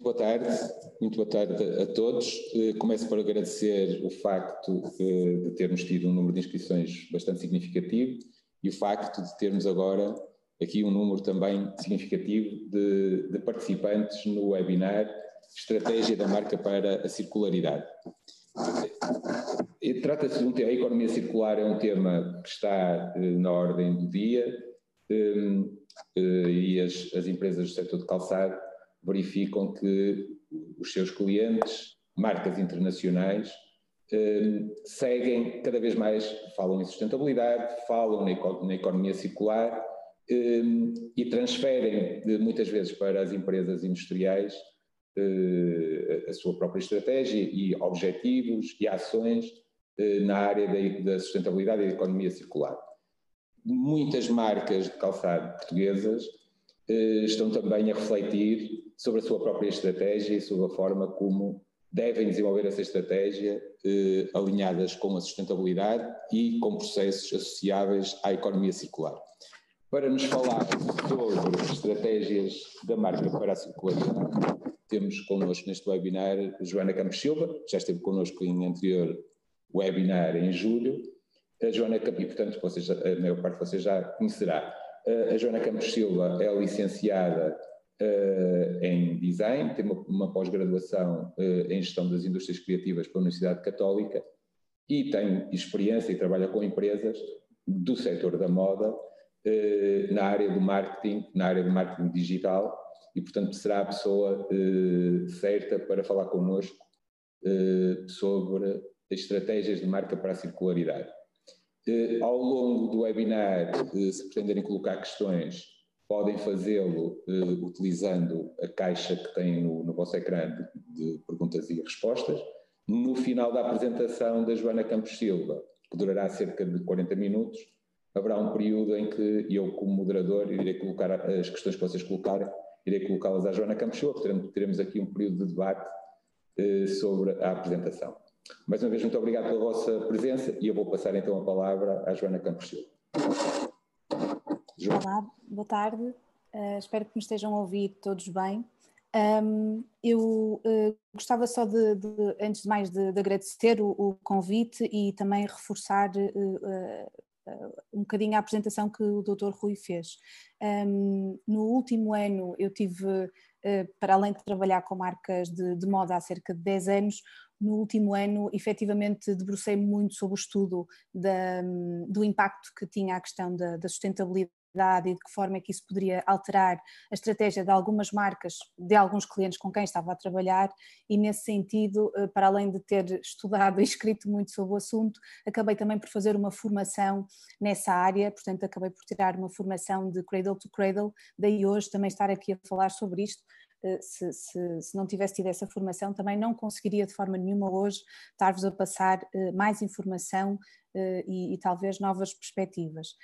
Boa tarde, muito boa tarde a todos. Eh, começo por agradecer o facto eh, de termos tido um número de inscrições bastante significativo e o facto de termos agora aqui um número também significativo de, de participantes no webinar Estratégia da Marca para a Circularidade. Trata-se de um tema, a economia circular é um tema que está eh, na ordem do dia e as, as empresas do setor de calçado verificam que os seus clientes, marcas internacionais, eh, seguem cada vez mais, falam em sustentabilidade, falam na, economia circular eh, e transferem muitas vezes para as empresas industriais eh, a sua própria estratégia e objetivos e ações na área da sustentabilidade e da economia circular. Muitas marcas de calçado portuguesas estão também a refletir sobre a sua própria estratégia e sobre a forma como devem desenvolver essa estratégia eh, alinhadas com a sustentabilidade e com processos associáveis à economia circular. Para nos falar sobre estratégias da marca para a circularidade, temos connosco neste webinar Joana Campos Silva, já esteve connosco em anterior webinar em julho. A Joana e portanto vocês, a maior parte de vocês já conhecerá. A Joana Campos Silva é licenciada uh, em design, tem uma, uma pós-graduação uh, em gestão das indústrias criativas pela Universidade Católica e tem experiência e trabalha com empresas do setor da moda uh, na área do marketing, na área do marketing digital e, portanto, será a pessoa certa para falar connosco sobre estratégias de marca para a circularidade. Ao longo do webinar, se pretenderem colocar questões, podem fazê-lo uh, utilizando a caixa que tem no, no vosso ecrã de, de, perguntas e respostas. No final da apresentação da Joana Campos Silva, que durará cerca de 40 minutos, haverá um período em que eu, como moderador, irei colocar as questões que vocês colocarem, irei colocá-las à Joana Campos Silva, teremos, teremos aqui um período de debate uh, sobre a apresentação. Mais uma vez, muito obrigado pela vossa presença e eu vou passar então a palavra à Joana Campos Silva. Olá, boa tarde. Uh, espero que me estejam a ouvir todos bem. Um, eu uh, gostava só de, de, antes de mais, de, de agradecer o, o, convite e também reforçar uh, um bocadinho a apresentação que o Dr. Rui fez. Um, no último ano eu tive, para além de trabalhar com marcas de, de moda há cerca de 10 anos, no último ano, efetivamente, debrucei-me muito sobre o estudo da, do impacto que tinha a questão da, da sustentabilidade e de que forma é que isso poderia alterar a estratégia de algumas marcas, de alguns clientes com quem estava a trabalhar, e nesse sentido, eh, para além de ter estudado e escrito muito sobre o assunto, acabei também por fazer uma formação nessa área, portanto, acabei por tirar uma formação de Cradle to Cradle, daí hoje também estar aqui a falar sobre isto, se, se, se, não tivesse tido essa formação, também não conseguiria de forma nenhuma hoje estar-vos a passar eh, mais informação eh, e, e, talvez novas perspectivas.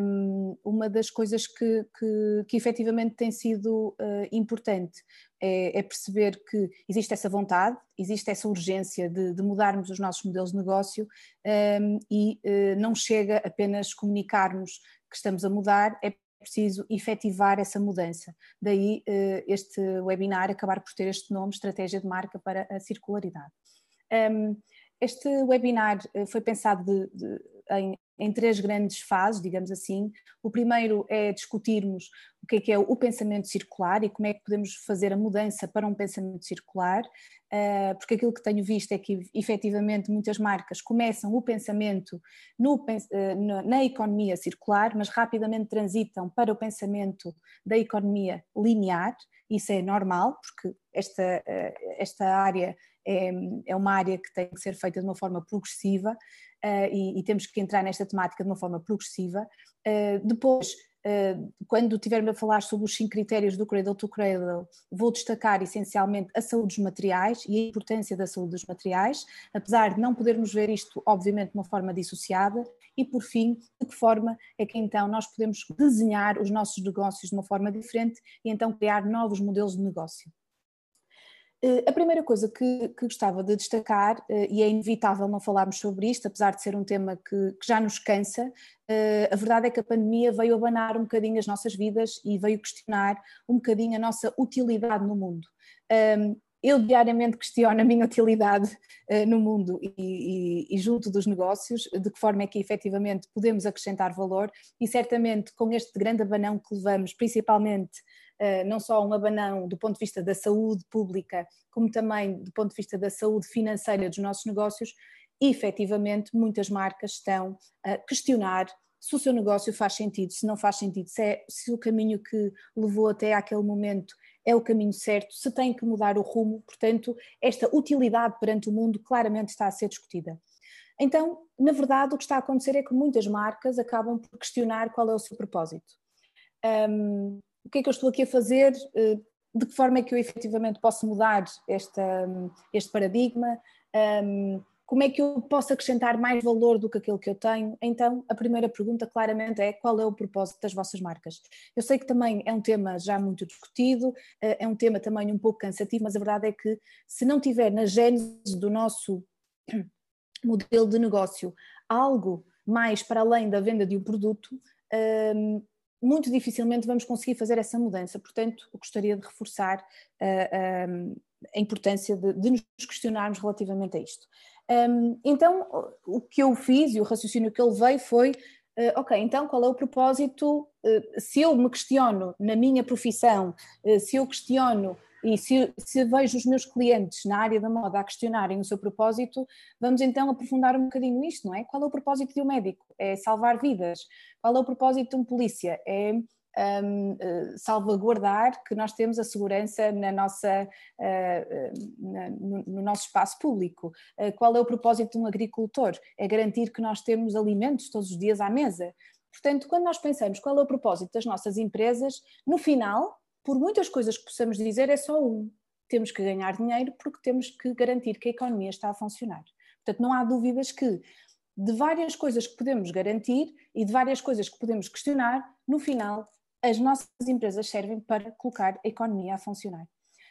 Um, uma das coisas que, que, que efetivamente tem sido uh, importante é, é, perceber que existe essa vontade, existe essa urgência de, de mudarmos os nossos modelos de negócio um, e uh, não chega apenas comunicarmos que estamos a mudar, é preciso efetivar essa mudança. Daí uh, este webinar acabar por ter este nome, Estratégia de Marca para a Circularidade. Este webinar eh, foi pensado de, de, em, em, três grandes fases, digamos assim. O primeiro é discutirmos o que é, que é o pensamento circular e como é que podemos fazer a mudança para um pensamento circular, eh, porque aquilo que tenho visto é que efetivamente muitas marcas começam o pensamento no, eh, na economia circular, mas rapidamente transitam para o pensamento da economia linear. Isso é normal, porque esta, esta área é, é uma área que tem que ser feita de uma forma progressiva uh, e, e, temos que entrar nesta temática de uma forma progressiva. Uh, depois, uh, quando tivermos a falar sobre os cinco critérios do Cradle to Cradle, vou destacar essencialmente a saúde dos materiais e a importância da saúde dos materiais, apesar de não podermos ver isto, obviamente, de uma forma dissociada. E, por fim, de que forma é que então nós podemos desenhar os nossos negócios de uma forma diferente e então criar novos modelos de negócio. Eh, a primeira coisa que, que, gostava de destacar, eh, e é inevitável não falarmos sobre isto, apesar de ser um tema que, que, já nos cansa, eh, a verdade é que a pandemia veio abanar um bocadinho as nossas vidas e veio questionar um bocadinho a nossa utilidade no mundo. Eu diariamente questiono a minha utilidade no mundo e, e, e, junto dos negócios, de que forma é que efetivamente podemos acrescentar valor e certamente com este grande abanão que levamos, principalmente não só um abanão do ponto de vista da saúde pública, como também do ponto de vista da saúde financeira dos nossos negócios, efetivamente muitas marcas estão a questionar se o seu negócio faz sentido, se não faz sentido, se, é, se o caminho que levou até aquele momento é o caminho certo, se tem que mudar o rumo, portanto, esta utilidade perante o mundo claramente está a ser discutida. Então, na verdade, o que está a acontecer é que muitas marcas acabam por questionar qual é o seu propósito. Um, o que é que eu estou aqui a fazer? Eh, de que forma é que eu efetivamente posso mudar esta, este paradigma? Como é que eu posso acrescentar mais valor do que aquilo que eu tenho? Então, a primeira pergunta claramente é qual é o propósito das vossas marcas? Eu sei que também é um tema já muito discutido, eh, é um tema também um pouco cansativo, mas a verdade é que se não tiver na gênese do nosso modelo de negócio algo mais para além da venda de um produto, muito dificilmente vamos conseguir fazer essa mudança. Portanto, eu gostaria de reforçar ehm, a importância de, de nos questionarmos relativamente a isto. Um, então, o que eu fiz e o raciocínio que ele veio foi: uh, ok, então qual é o propósito? Uh, se eu me questiono na minha profissão, uh, se eu questiono e se, se vejo os meus clientes na área da moda a questionarem o seu propósito, vamos então aprofundar um bocadinho isto, não é? Qual é o propósito de um médico? É salvar vidas. Qual é o propósito de um polícia? É um, eh, salvaguardar que nós temos a segurança na nossa, uh, na, no, no, nosso espaço público. Uh, qual é o propósito de um agricultor? É garantir que nós temos alimentos todos os dias à mesa. Portanto, quando nós pensamos qual é o propósito das nossas empresas, no final, por muitas coisas que possamos dizer, é só um. Temos que ganhar dinheiro porque temos que garantir que a economia está a funcionar. Portanto, não há dúvidas que de várias coisas que podemos garantir e de várias coisas que podemos questionar, no final as nossas empresas servem para colocar a economia a funcionar.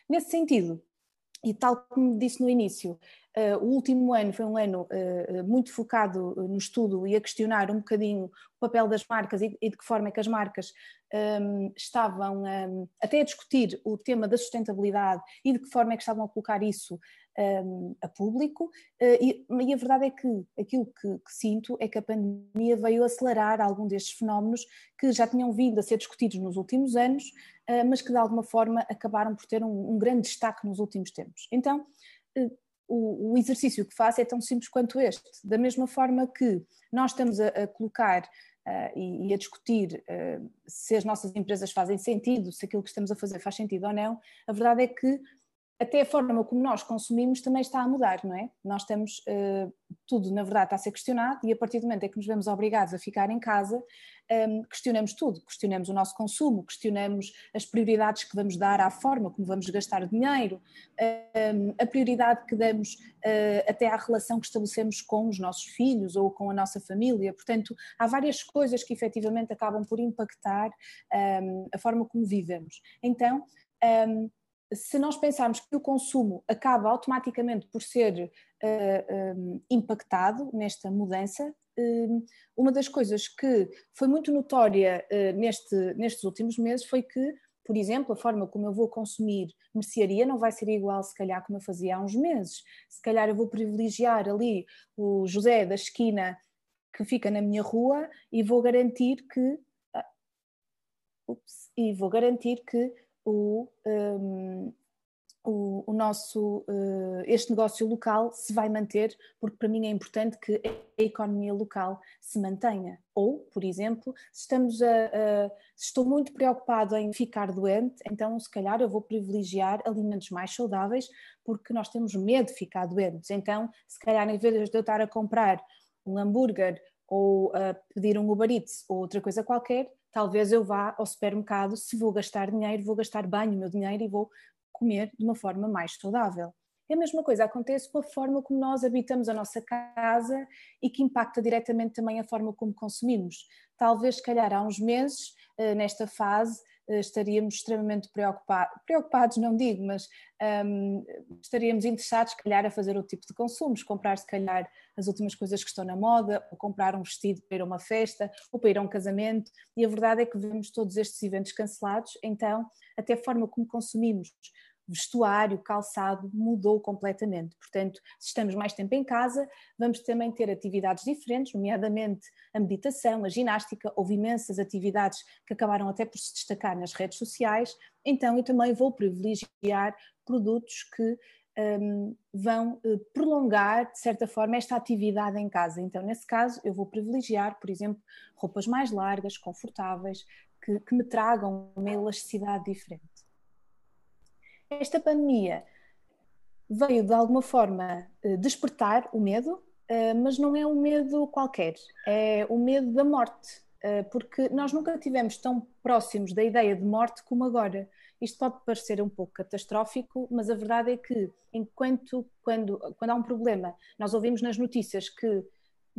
Nesse sentido, e tal como disse no início, o último ano foi um ano uh, muito focado no estudo e a questionar um bocadinho o papel das marcas e, de que forma é que as marcas um, estavam um, até a discutir o tema da sustentabilidade e de que forma é que estavam a colocar isso um, a público, e, a verdade é que aquilo que, que, sinto é que a pandemia veio acelerar algum destes fenómenos que já tinham vindo a ser discutidos nos últimos anos, mas que de alguma forma acabaram por ter um, um grande destaque nos últimos tempos. Então, o, o, exercício que faço é tão simples quanto este. Da mesma forma que nós estamos a, a colocar uh, e, e, a discutir uh, se as nossas empresas fazem sentido, se aquilo que estamos a fazer faz sentido ou não, a verdade é que até a forma como nós consumimos também está a mudar, não é? Nós estamos, uh, tudo na verdade está a ser questionado e a partir do momento em que nos vemos obrigados a ficar em casa, um, questionamos tudo, questionamos o nosso consumo, questionamos as prioridades que vamos dar à forma como vamos gastar dinheiro, um, a prioridade que damos uh, até à relação que estabelecemos com os nossos filhos ou com a nossa família, portanto há várias coisas que efetivamente acabam por impactar um, a forma como vivemos. Então, se nós pensarmos que o consumo acaba automaticamente por ser uh, impactado nesta mudança, um, uma das coisas que foi muito notória uh, neste, nestes últimos meses foi que, por exemplo, a forma como eu vou consumir mercearia não vai ser igual, se calhar, como eu fazia há uns meses. Se calhar eu vou privilegiar ali o José da esquina que fica na minha rua e vou garantir que. Ah, ups, e vou garantir que o, um, o, o, nosso, uh, este negócio local se vai manter, porque para mim é importante que a economia local se mantenha. Ou, por exemplo, se, estamos a, a, se estou muito preocupado em ficar doente, então se calhar eu vou privilegiar alimentos mais saudáveis, porque nós temos medo de ficar doentes. Então, se calhar em vez de eu estar a comprar um hambúrguer ou a pedir um Uber Eats ou outra coisa qualquer, talvez eu vá ao supermercado, se vou gastar dinheiro, vou gastar bem o meu dinheiro e vou comer de uma forma mais saudável. É a mesma coisa acontece com a forma como nós habitamos a nossa casa e que impacta diretamente também a forma como consumimos. Talvez, se calhar, há uns meses, eh, nesta fase, estaríamos extremamente preocupados, preocupados não digo, mas um, estaríamos interessados, se calhar, a fazer outro tipo de consumos, comprar, se calhar, as últimas coisas que estão na moda, ou comprar um vestido para ir a uma festa, ou para ir a um casamento, e a verdade é que vemos todos estes eventos cancelados, então, até a forma como consumimos vestuário, calçado, mudou completamente. Portanto, se estamos mais tempo em casa, vamos também ter atividades diferentes, nomeadamente a meditação, a ginástica, houve imensas atividades que acabaram até por se destacar nas redes sociais, então eu também vou privilegiar produtos que um, vão uh, prolongar, de certa forma, esta atividade em casa. Então, nesse caso, eu vou privilegiar, por exemplo, roupas mais largas, confortáveis, que, que me tragam uma elasticidade diferente. Esta pandemia veio, de alguma forma, uh, despertar o medo, uh, mas não é um medo qualquer, é o medo da morte, porque nós nunca tivemos tão próximos da ideia de morte como agora. Isto pode parecer um pouco catastrófico, mas a verdade é que, enquanto quando, quando há um problema, nós ouvimos nas notícias que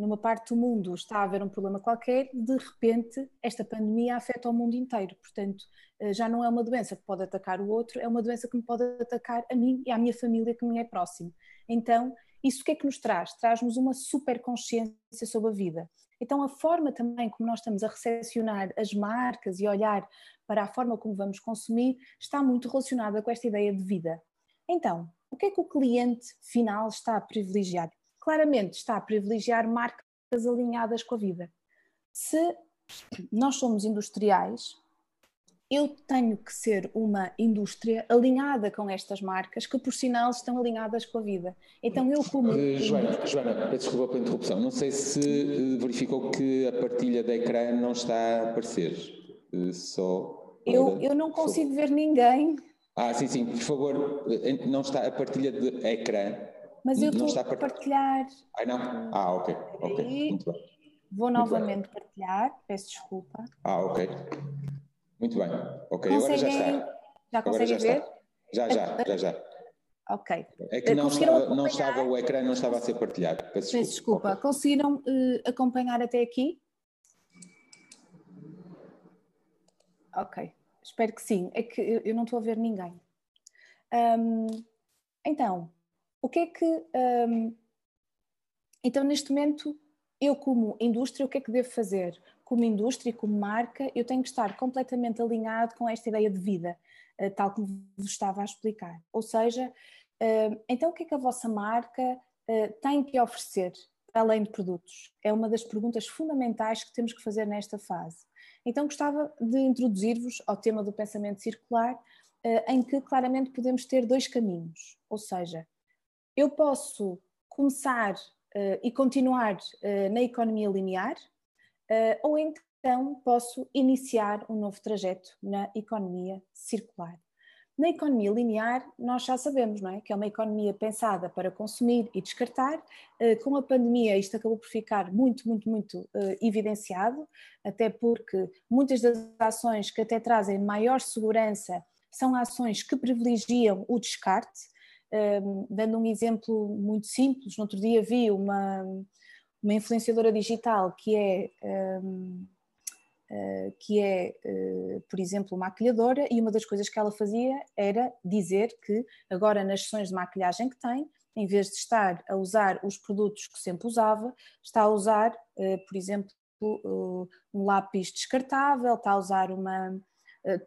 numa parte do mundo está a haver um problema qualquer, de repente esta pandemia afeta o mundo inteiro. Portanto, eh, já não é uma doença que pode atacar o outro, é uma doença que me pode atacar a mim e à minha família que me é próximo. Então, isso o que é que nos traz? Traz-nos uma super consciência sobre a vida. Então, a forma também como nós estamos a recepcionar as marcas e olhar para a forma como vamos consumir está muito relacionada com esta ideia de vida. Então, o que é que o cliente final está a privilegiar? Claramente está a privilegiar marcas alinhadas com a vida. Se nós somos industriais, eu tenho que ser uma indústria alinhada com estas marcas, que por sinal estão alinhadas com a vida. Então eu como... Uh, Joana, Joana, desculpa pela interrupção, não sei se eh, verificou que a partilha da ecrã não está a aparecer, uh, só eu, eu não consigo ver ninguém. Ah, sim, sim, por favor, não está a partilha de ecrã. Mas eu estou a partilhar. Ah, não? Ah, ok, ok, muito bem. Vou muito novamente bem. partilhar, peço desculpa. Ah, ok. Muito bem, ok, Conseguem... agora já está. Já conseguem ver? Está. Já, já, já, já. Ok. É que não estava, não estava, o ecrã não estava a ser partilhado. Peço, Peço desculpa. Okay. Conseguiram uh, acompanhar até aqui? Ok, espero que sim. É que eu não estou a ver ninguém. Um, então, o que é que. Um, então, neste momento, eu, como indústria, o que é que devo fazer? Como indústria, como marca, eu tenho que estar completamente alinhado com esta ideia de vida, uh, tal como vos estava a explicar. Ou seja, uh, então, o que é que a vossa marca uh, tem que oferecer além de produtos? É uma das perguntas fundamentais que temos que fazer nesta fase. Então gostava de introduzir-vos ao tema do pensamento circular, eh, em que claramente podemos ter dois caminhos. Ou seja, eu posso começar eh, e continuar eh, na economia linear, ou então posso iniciar um novo trajeto na economia circular. Na economia linear, nós já sabemos não é? que é uma economia pensada para consumir e descartar. Com a pandemia, isto acabou por ficar muito, muito, muito evidenciado, até porque muitas das ações que até trazem maior segurança são ações que privilegiam o descarte. Ehm, dando um exemplo muito simples, no outro dia vi uma, uma influenciadora digital que é ehm, eh, que é, uh, por exemplo, maquilhadora, e uma das coisas que ela fazia era dizer que agora nas sessões de maquilhagem que tem, em vez de estar a usar os produtos que sempre usava, está a usar, uh, por exemplo, um lápis descartável, está a usar uma.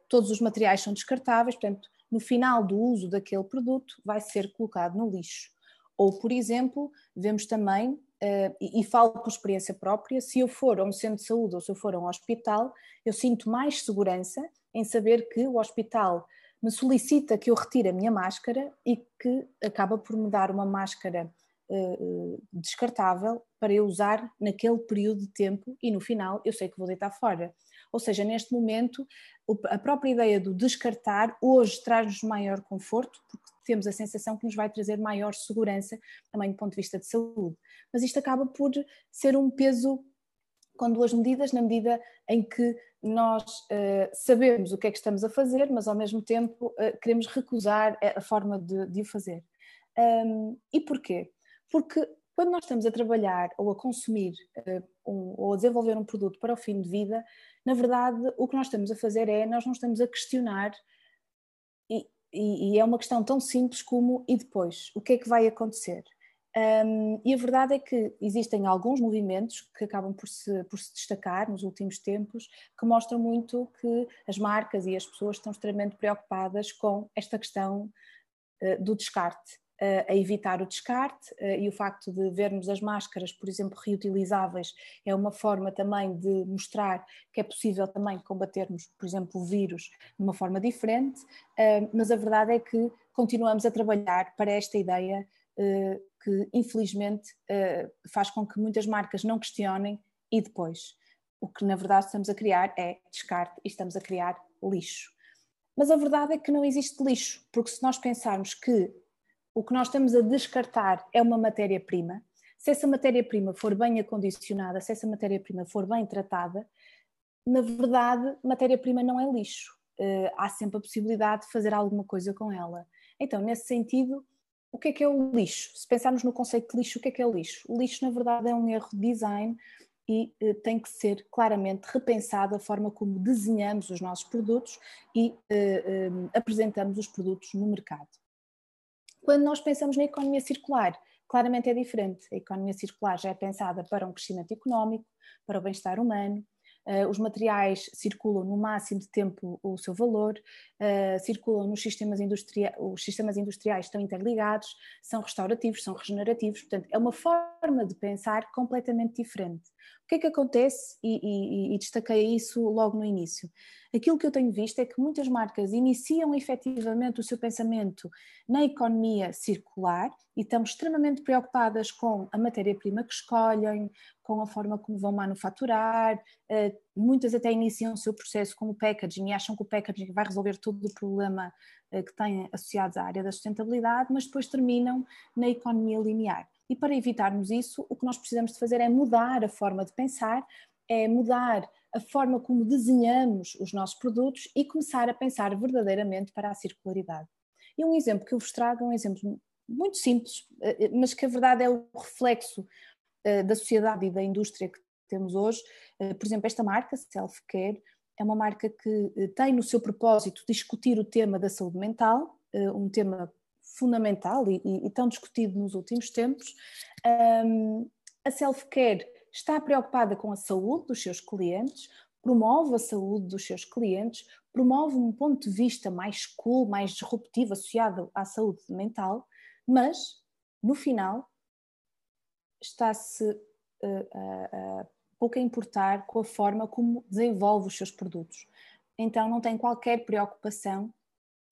todos os materiais são descartáveis, portanto, no final do uso daquele produto vai ser colocado no lixo. Ou, por exemplo, vemos também Uh, e, falo por experiência própria, se eu for a um centro de saúde ou se eu for a um hospital, eu sinto mais segurança em saber que o hospital me solicita que eu retire a minha máscara e que acaba por me dar uma máscara uh, descartável para eu usar naquele período de tempo e no final eu sei que vou deitar fora. Ou seja, neste momento, a própria ideia do descartar hoje traz-nos maior conforto, porque temos a sensação que nos vai trazer maior segurança também do ponto de vista de saúde. Mas isto acaba por ser um peso com duas medidas, na medida em que nós uh, sabemos o que é que estamos a fazer, mas ao mesmo tempo uh, queremos recusar a forma de, de o fazer. Um, e porquê? Porque quando nós estamos a trabalhar ou a consumir uh, um, ou a desenvolver um produto para o fim de vida, na verdade o que nós estamos a fazer é, nós não estamos a questionar e, e, e é uma questão tão simples como e depois? O que é que vai acontecer? Um, e a verdade é que existem alguns movimentos que acabam por se, por se destacar nos últimos tempos, que mostram muito que as marcas e as pessoas estão extremamente preocupadas com esta questão uh, do descarte, a evitar o descarte uh, e o facto de vermos as máscaras, por exemplo, reutilizáveis, é uma forma também de mostrar que é possível também combatermos, por exemplo, o vírus de uma forma diferente, mas a verdade é que continuamos a trabalhar para esta ideia que infelizmente eh, faz com que muitas marcas não questionem e depois. O que na verdade estamos a criar é descarte e estamos a criar lixo. Mas a verdade é que não existe lixo, porque se nós pensarmos que o que nós estamos a descartar é uma matéria-prima, se essa matéria-prima for bem acondicionada, se essa matéria-prima for bem tratada, na verdade, matéria-prima não é lixo. Uh, há sempre a possibilidade de fazer alguma coisa com ela. Então, nesse sentido, o que é que é o lixo? Se pensarmos no conceito de lixo, o que é que é o lixo? O lixo, na verdade, é um erro de design e eh, tem que ser claramente repensado a forma como desenhamos os nossos produtos e eh, eh, apresentamos os produtos no mercado. Quando nós pensamos na economia circular, claramente é diferente. A economia circular já é pensada para um crescimento económico, para o bem-estar humano, Uh, os materiais circulam no máximo de tempo o seu valor, uh, circulam nos sistemas industriais, os sistemas industriais estão interligados, são restaurativos, são regenerativos, portanto, é uma forma de pensar completamente diferente. O que é que acontece, e, e, e destaquei isso logo no início? Aquilo que eu tenho visto é que muitas marcas iniciam efetivamente o seu pensamento na economia circular e estão extremamente preocupadas com a matéria-prima que escolhem, com a forma como vão manufaturar, eh, muitas até iniciam o seu processo com o packaging e acham que o packaging vai resolver todo o problema eh, que têm associados à área da sustentabilidade, mas depois terminam na economia linear. E para evitarmos isso, o que nós precisamos de fazer é mudar a forma de pensar, é mudar a forma como desenhamos os nossos produtos e começar a pensar verdadeiramente para a circularidade. E um exemplo que eu vos trago é um exemplo muito simples, eh, mas que a verdade é o reflexo eh, da sociedade e da indústria que temos hoje. Eh, por exemplo, esta marca, Self Care, é uma marca que tem no seu propósito discutir o tema da saúde mental, um tema fundamental e, e tão discutido nos últimos tempos. a Self Care está preocupada com a saúde dos seus clientes, promove a saúde dos seus clientes, promove um ponto de vista mais cool, mais disruptivo associado à saúde mental, mas no final está-se uh, uh, pouco a importar com a forma como desenvolve os seus produtos. Então não tem qualquer preocupação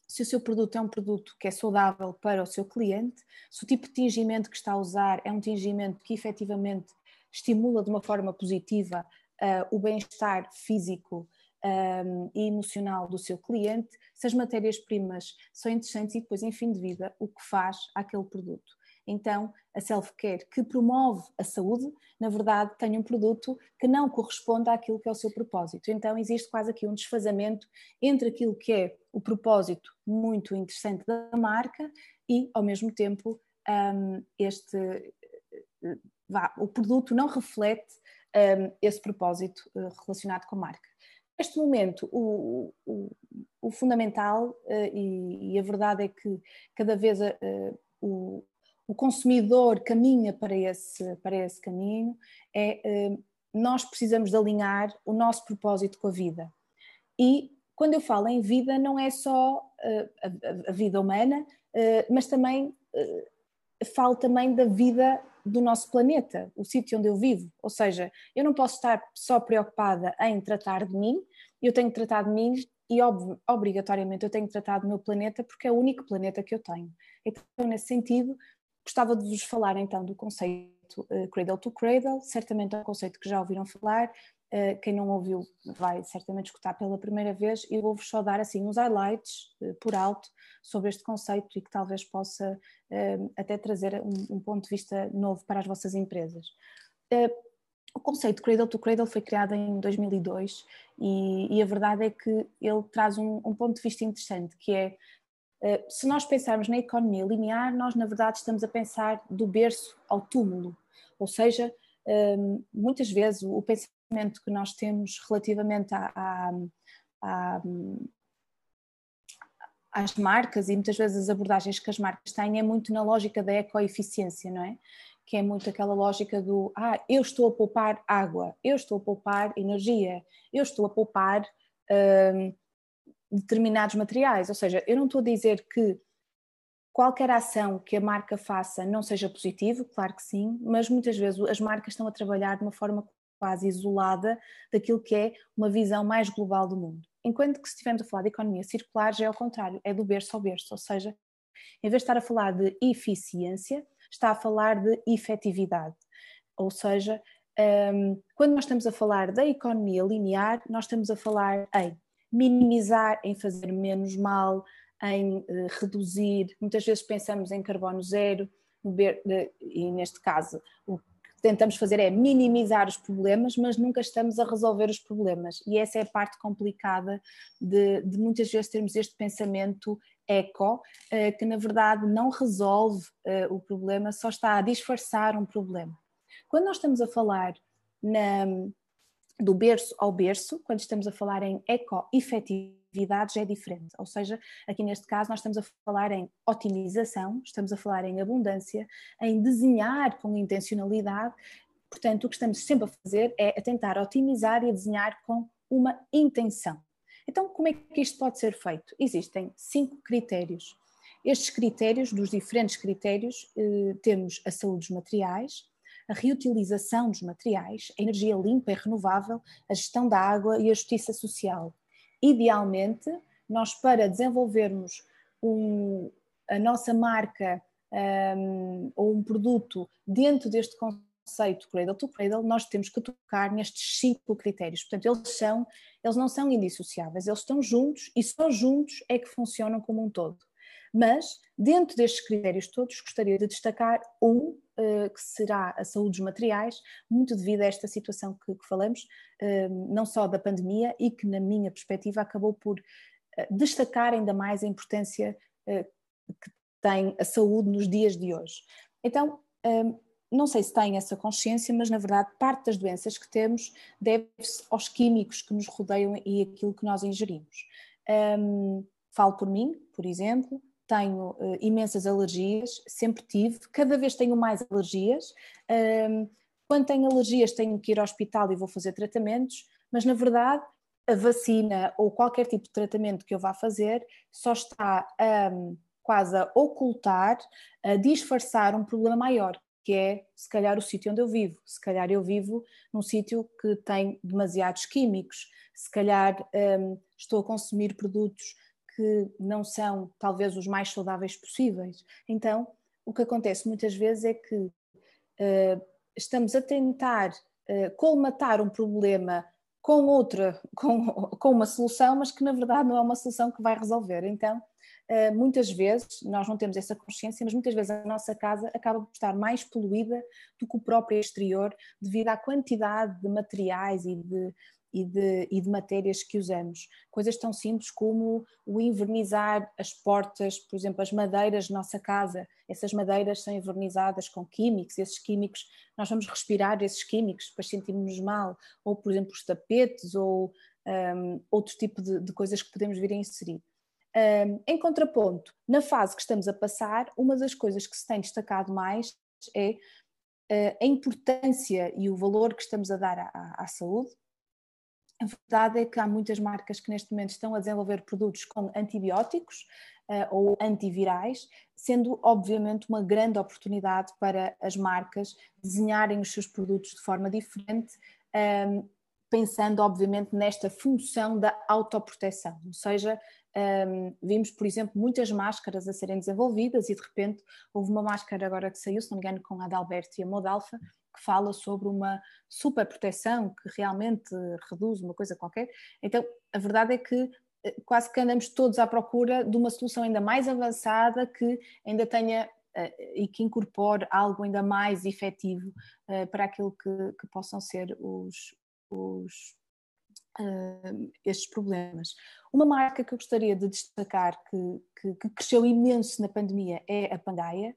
se o seu produto é um produto que é saudável para o seu cliente, se o tipo de tingimento que está a usar é um tingimento que efetivamente estimula de uma forma positiva uh, o bem-estar físico um, e emocional do seu cliente, se as matérias-primas são interessantes e depois, em fim de vida, o que faz aquele produto. Então, a self-care que promove a saúde, na verdade, tem um produto que não corresponde àquilo que é o seu propósito. Então, existe quase aqui um desfazamento entre aquilo que é o propósito muito interessante da marca e, ao mesmo tempo, um, este vá, o produto não reflete um, esse propósito uh, relacionado com a marca. Neste momento, o, o, o fundamental, uh, e, e, a verdade é que cada vez uh, o, o, consumidor caminha para esse, para esse caminho, é nós precisamos de alinhar o nosso propósito com a vida. E quando eu falo em vida, não é só a, a, vida humana, mas também falo também da vida do nosso planeta, o sítio onde eu vivo. Ou seja, eu não posso estar só preocupada em tratar de mim, eu tenho que tratar de mim e ob obrigatoriamente eu tenho que tratar do meu planeta porque é o único planeta que eu tenho. Então, nesse sentido, gostava de vos falar então do conceito uh, Cradle to Cradle, certamente é um conceito que já ouviram falar, quem não ouviu vai certamente escutar pela primeira vez e vou-vos só dar assim uns highlights uh, por alto sobre este conceito e que talvez possa uh, até trazer um, ponto de vista novo para as vossas empresas. o conceito Cradle to Cradle foi criado em 2002 e, e a verdade é que ele traz um, um ponto de vista interessante que é se nós pensarmos na economia linear, nós na verdade estamos a pensar do berço ao túmulo, ou seja, muitas vezes o pensamento que nós temos relativamente à, à, às marcas e muitas vezes as abordagens que as marcas têm é muito na lógica da ecoeficiência, não é? Que é muito aquela lógica do ah, eu estou a poupar água, eu estou a poupar energia, eu estou a poupar determinados materiais. Ou seja, eu não estou a dizer que qualquer ação que a marca faça não seja positivo, claro que sim, mas muitas vezes as marcas estão a trabalhar de uma forma quase isolada daquilo que é uma visão mais global do mundo. Enquanto que se estivermos a falar de economia circular, já é ao contrário, é do berço ao berço, ou seja, em vez de estar a falar de eficiência, está a falar de efetividade. Ou seja, um, quando nós estamos a falar da economia linear, nós estamos a falar em minimizar, em fazer menos mal, em uh, reduzir. Muitas vezes pensamos em carbono zero, e neste caso o tentamos fazer é minimizar os problemas, mas nunca estamos a resolver os problemas. E essa é a parte complicada de, de muitas vezes termos este pensamento eco, eh, que na verdade não resolve eh, o problema, só está a disfarçar um problema. Quando nós estamos a falar na, do berço ao berço, quando estamos a falar em eco-efetividades, é diferente. Ou seja, aqui neste caso, nós estamos a falar em otimização, estamos a falar em abundância, em desenhar com intencionalidade. Portanto, o que estamos sempre a fazer é a tentar otimizar e a desenhar com uma intenção. Então, como é que isto pode ser feito? Existem cinco critérios. Estes critérios, dos diferentes critérios, eh, temos a saúde dos materiais, a reutilização dos materiais, a energia limpa e renovável, a gestão da água e a justiça social. Idealmente, nós para desenvolvermos um, a nossa marca um, ou um produto dentro deste conceito Cradle to Cradle, nós temos que tocar nestes cinco critérios. Portanto, eles são, eles não são indissociáveis, eles estão juntos e só juntos é que funcionam como um todo. Mas, dentro destes critérios todos, gostaria de destacar um uh, que será a saúde dos materiais, muito devido a esta situação que, que falamos, uh, não só da pandemia, e que, na minha perspectiva, acabou por uh, destacar ainda mais a importância que tem a saúde nos dias de hoje. Então, não sei se têm essa consciência, mas na verdade parte das doenças que temos deve-se aos químicos que nos rodeiam e aquilo que nós ingerimos. Um, falo por mim, por exemplo, tenho uh, imensas alergias, sempre tive, cada vez tenho mais alergias. Um, quando tenho alergias, tenho que ir ao hospital e vou fazer tratamentos, mas na verdade a vacina ou qualquer tipo de tratamento que eu vá fazer só está um, quase a ocultar, a disfarçar um problema maior, que é se calhar o sítio onde eu vivo. Se calhar eu vivo num sítio que tem demasiados químicos, se calhar um, estou a consumir produtos que não são talvez os mais saudáveis possíveis. Então, o que acontece muitas vezes é que uh, estamos a tentar uh, colmatar um problema com outra, com, com uma solução, mas que na verdade não é uma solução que vai resolver. Então, uh, muitas vezes nós não temos essa consciência, mas muitas vezes a nossa casa acaba por estar mais poluída do que o próprio exterior, devido à quantidade de materiais e de, e de, e de matérias que usamos. Coisas tão simples como o invernizar as portas, por exemplo, as madeiras da nossa casa. Essas madeiras são invernizadas com químicos, esses químicos, nós vamos respirar esses químicos, depois sentimos-nos mal. Ou, por exemplo, os tapetes ou um, outro tipo de, de, coisas que podemos vir a inserir. Um, em contraponto, na fase que estamos a passar, uma das coisas que se tem destacado mais é uh, a importância e o valor que estamos a dar à, à saúde, a verdade é que há muitas marcas que neste momento estão a desenvolver produtos com antibióticos uh, ou antivirais, sendo obviamente uma grande oportunidade para as marcas desenharem os seus produtos de forma diferente, um, ehm, pensando obviamente nesta função da autoproteção, ou seja, um, ehm, vimos, por exemplo, muitas máscaras a serem desenvolvidas e de repente houve uma máscara agora que saiu, se não me engano, com a Adalberto e a Modalfa, fala sobre uma super proteção que realmente reduz uma coisa qualquer. Então, a verdade é que eh, quase que andamos todos à procura de uma solução ainda mais avançada que ainda tenha eh, e que incorpore algo ainda mais efetivo eh, para aquilo que, que possam ser os, os estes problemas. Uma marca que eu gostaria de destacar que, que, que, cresceu imenso na pandemia é a Pangaia.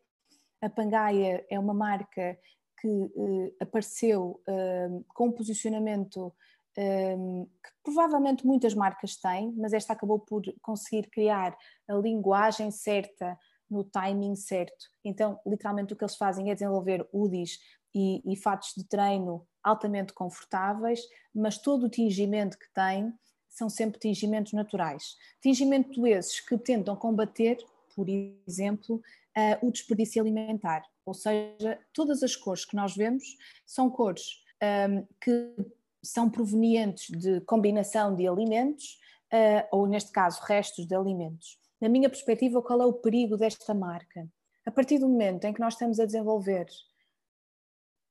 A Pangaia é uma marca que uh, apareceu uh, com um posicionamento um, que provavelmente muitas marcas têm, mas esta acabou por conseguir criar a linguagem certa no timing certo. Então, literalmente, o que eles fazem é desenvolver UDIs e, e fatos de treino altamente confortáveis, mas todo o tingimento que têm são sempre tingimentos naturais. Tingimentos esses que tentam combater, por exemplo, uh, o desperdício alimentar. Ou seja, todas as cores que nós vemos são cores um, que são provenientes de combinação de alimentos, uh, ou neste caso, restos de alimentos. Na minha perspectiva, qual é o perigo desta marca? A partir do momento em que nós estamos a desenvolver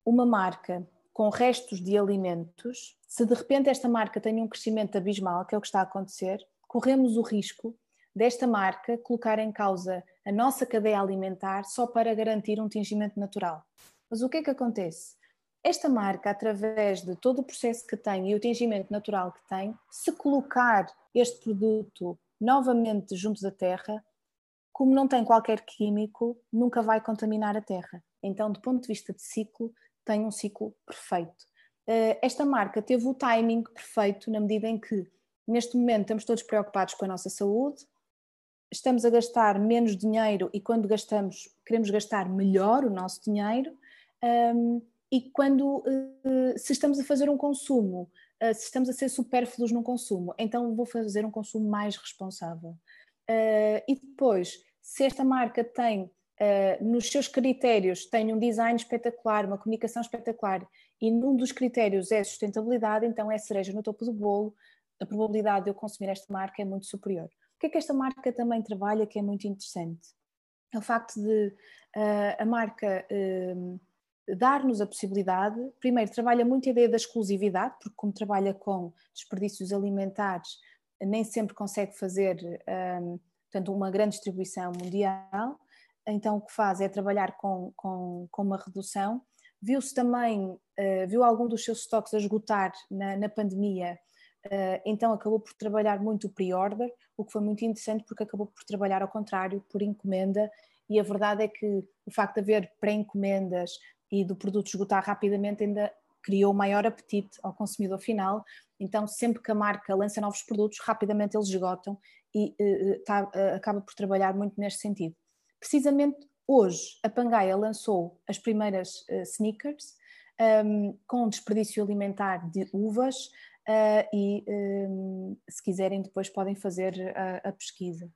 uma marca com restos de alimentos, se de repente esta marca tem um crescimento abismal, que é o que está a acontecer, corremos o risco desta marca colocar em causa a nossa cadeia alimentar só para garantir um tingimento natural. Mas o que é que acontece? Esta marca, através de todo o processo que tem e o tingimento natural que tem, se colocar este produto novamente junto da terra, como não tem qualquer químico, nunca vai contaminar a terra. Então, do ponto de vista de ciclo, tem um ciclo perfeito. Eh, esta marca teve o timing perfeito na medida em que, neste momento, estamos todos preocupados com a nossa saúde, estamos a gastar menos dinheiro e quando gastamos, queremos gastar melhor o nosso dinheiro. Um, e quando, uh, se estamos a fazer um consumo, uh, se estamos a ser supérfluos no consumo, então vou fazer um consumo mais responsável. Uh, e depois, se esta marca tem nos seus critérios, tem um design espetacular, uma comunicação espetacular, e num dos critérios é sustentabilidade, então é cereja no topo do bolo, a probabilidade de eu consumir esta marca é muito superior que é que esta marca também trabalha que é muito interessante? É o facto de uh, a marca uh, dar-nos a possibilidade, primeiro, trabalha muito a ideia da exclusividade, porque como trabalha com desperdícios alimentares, nem sempre consegue fazer um, portanto, uma grande distribuição mundial, então o que faz é trabalhar com, com, com uma redução. Viu-se também, uh, viu algum dos seus estoques a esgotar na, na pandemia Uh, então acabou por trabalhar muito o pre-order, o que foi muito interessante porque acabou por trabalhar ao contrário, por encomenda, e a verdade é que o facto de haver pré-encomendas e do produto esgotar rapidamente ainda criou maior apetite ao consumidor final, então sempre que a marca lança novos produtos, rapidamente eles esgotam e uh, tá, uh, acaba por trabalhar muito neste sentido. Precisamente hoje a Pangaia lançou as primeiras sneakers um, com desperdício alimentar de uvas, uh, e um, se quiserem depois podem fazer a, a, pesquisa.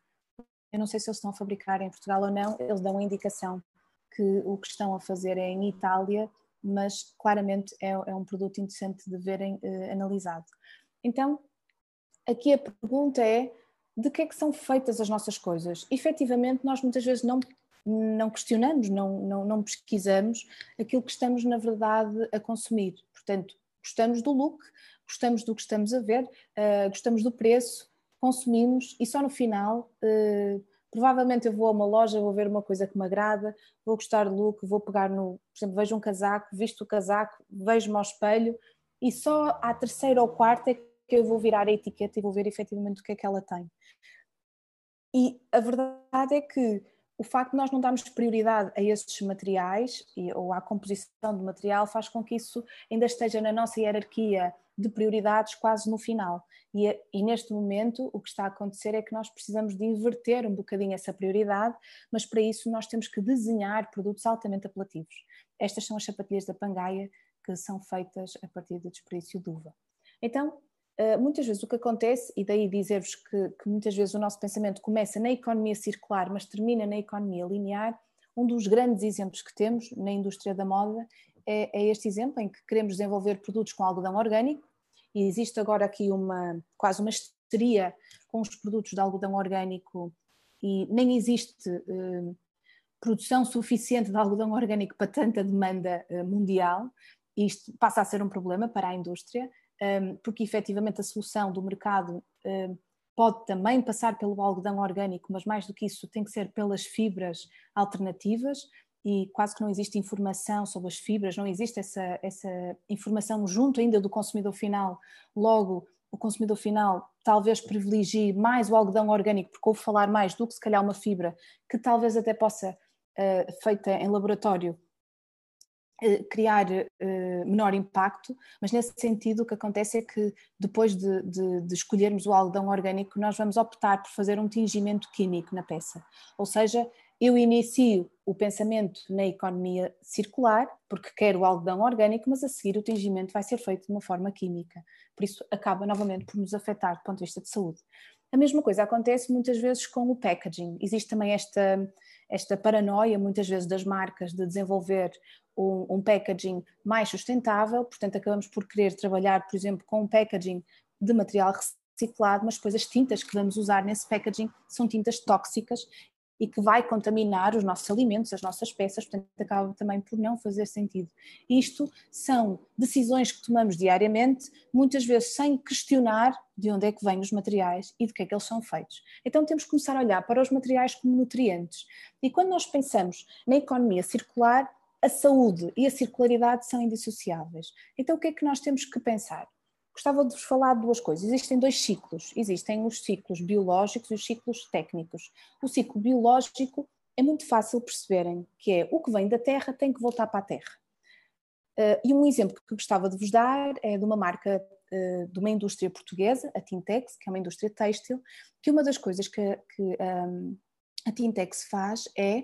Eu não sei se eles estão a fabricar em Portugal ou não, eles dão a indicação que o que estão a fazer é em Itália, mas claramente é, é um produto interessante de verem uh, analisado. Então, aqui a pergunta é de que é que são feitas as nossas coisas? Efetivamente, nós muitas vezes não, não questionamos, não, não, não pesquisamos aquilo que estamos, na verdade, a consumir. Portanto, gostamos do look, gostamos do que estamos a ver, uh, gostamos do preço, consumimos e só no final, uh, provavelmente eu vou a uma loja, vou ver uma coisa que me agrada, vou gostar do look, vou pegar no, por exemplo, vejo um casaco, visto o casaco, vejo-me ao espelho e só à terceira ou quarta é que eu vou virar a etiqueta e vou ver efetivamente o que é que ela tem. E a verdade é que o facto de nós não darmos prioridade a esses materiais e, ou à composição do material faz com que isso ainda esteja na nossa hierarquia de prioridades quase no final. E, e, neste momento o que está a acontecer é que nós precisamos de inverter um bocadinho essa prioridade, mas para isso nós temos que desenhar produtos altamente apelativos. Estas são as sapatilhas da Pangaia que são feitas a partir de desperdício de uva. Então, muitas vezes o que acontece, e daí dizer-vos que, que muitas vezes o nosso pensamento começa na economia circular, mas termina na economia linear, um dos grandes exemplos que temos na indústria da moda é, é, este exemplo em que queremos desenvolver produtos com algodão orgânico e existe agora aqui uma quase uma histeria com os produtos de algodão orgânico e nem existe eh, produção suficiente de algodão orgânico para tanta demanda eh, mundial. Isto passa a ser um problema para a indústria eh, porque efetivamente a solução do mercado pode também passar pelo algodão orgânico, mas mais do que isso tem que ser pelas fibras alternativas e quase que não existe informação sobre as fibras, não existe essa, essa informação junto ainda do consumidor final. Logo, o consumidor final talvez privilegie mais o algodão orgânico, porque ouve falar mais do que se calhar uma fibra que talvez até possa, uh, feita em laboratório, criar uh, menor impacto, mas nesse sentido o que acontece é que depois de, de, de, escolhermos o algodão orgânico, nós vamos optar por fazer um tingimento químico na peça. Ou seja, eu inicio o pensamento na economia circular, porque quero o algodão orgânico, mas a seguir o tingimento vai ser feito de uma forma química. Por isso acaba novamente por nos afetar do ponto de vista de saúde. A mesma coisa acontece muitas vezes com o packaging. Existe também esta, esta paranoia, muitas vezes, das marcas de desenvolver um, um, packaging mais sustentável, portanto, acabamos por querer trabalhar, por exemplo, com um packaging de material reciclado, mas depois as tintas que vamos usar nesse packaging são tintas tóxicas e que vai contaminar os nossos alimentos, as nossas peças, portanto acaba também por não fazer sentido. Isto são decisões que tomamos diariamente, muitas vezes sem questionar de onde é que vêm os materiais e de que é que eles são feitos. Então temos que começar a olhar para os materiais como nutrientes. E quando nós pensamos na economia circular, a saúde e a circularidade são indissociáveis. Então o que é que nós temos que pensar? Gostava de vos falar de duas coisas. Existem dois ciclos. Existem os ciclos biológicos e os ciclos técnicos. O ciclo biológico é muito fácil perceberem que é o que vem da terra tem que voltar para a terra. Uh, e um exemplo que gostava de vos dar é de uma marca uh, de uma indústria portuguesa, a Tintex, que é uma indústria têxtil, que uma das coisas que, que um, a Tintex faz é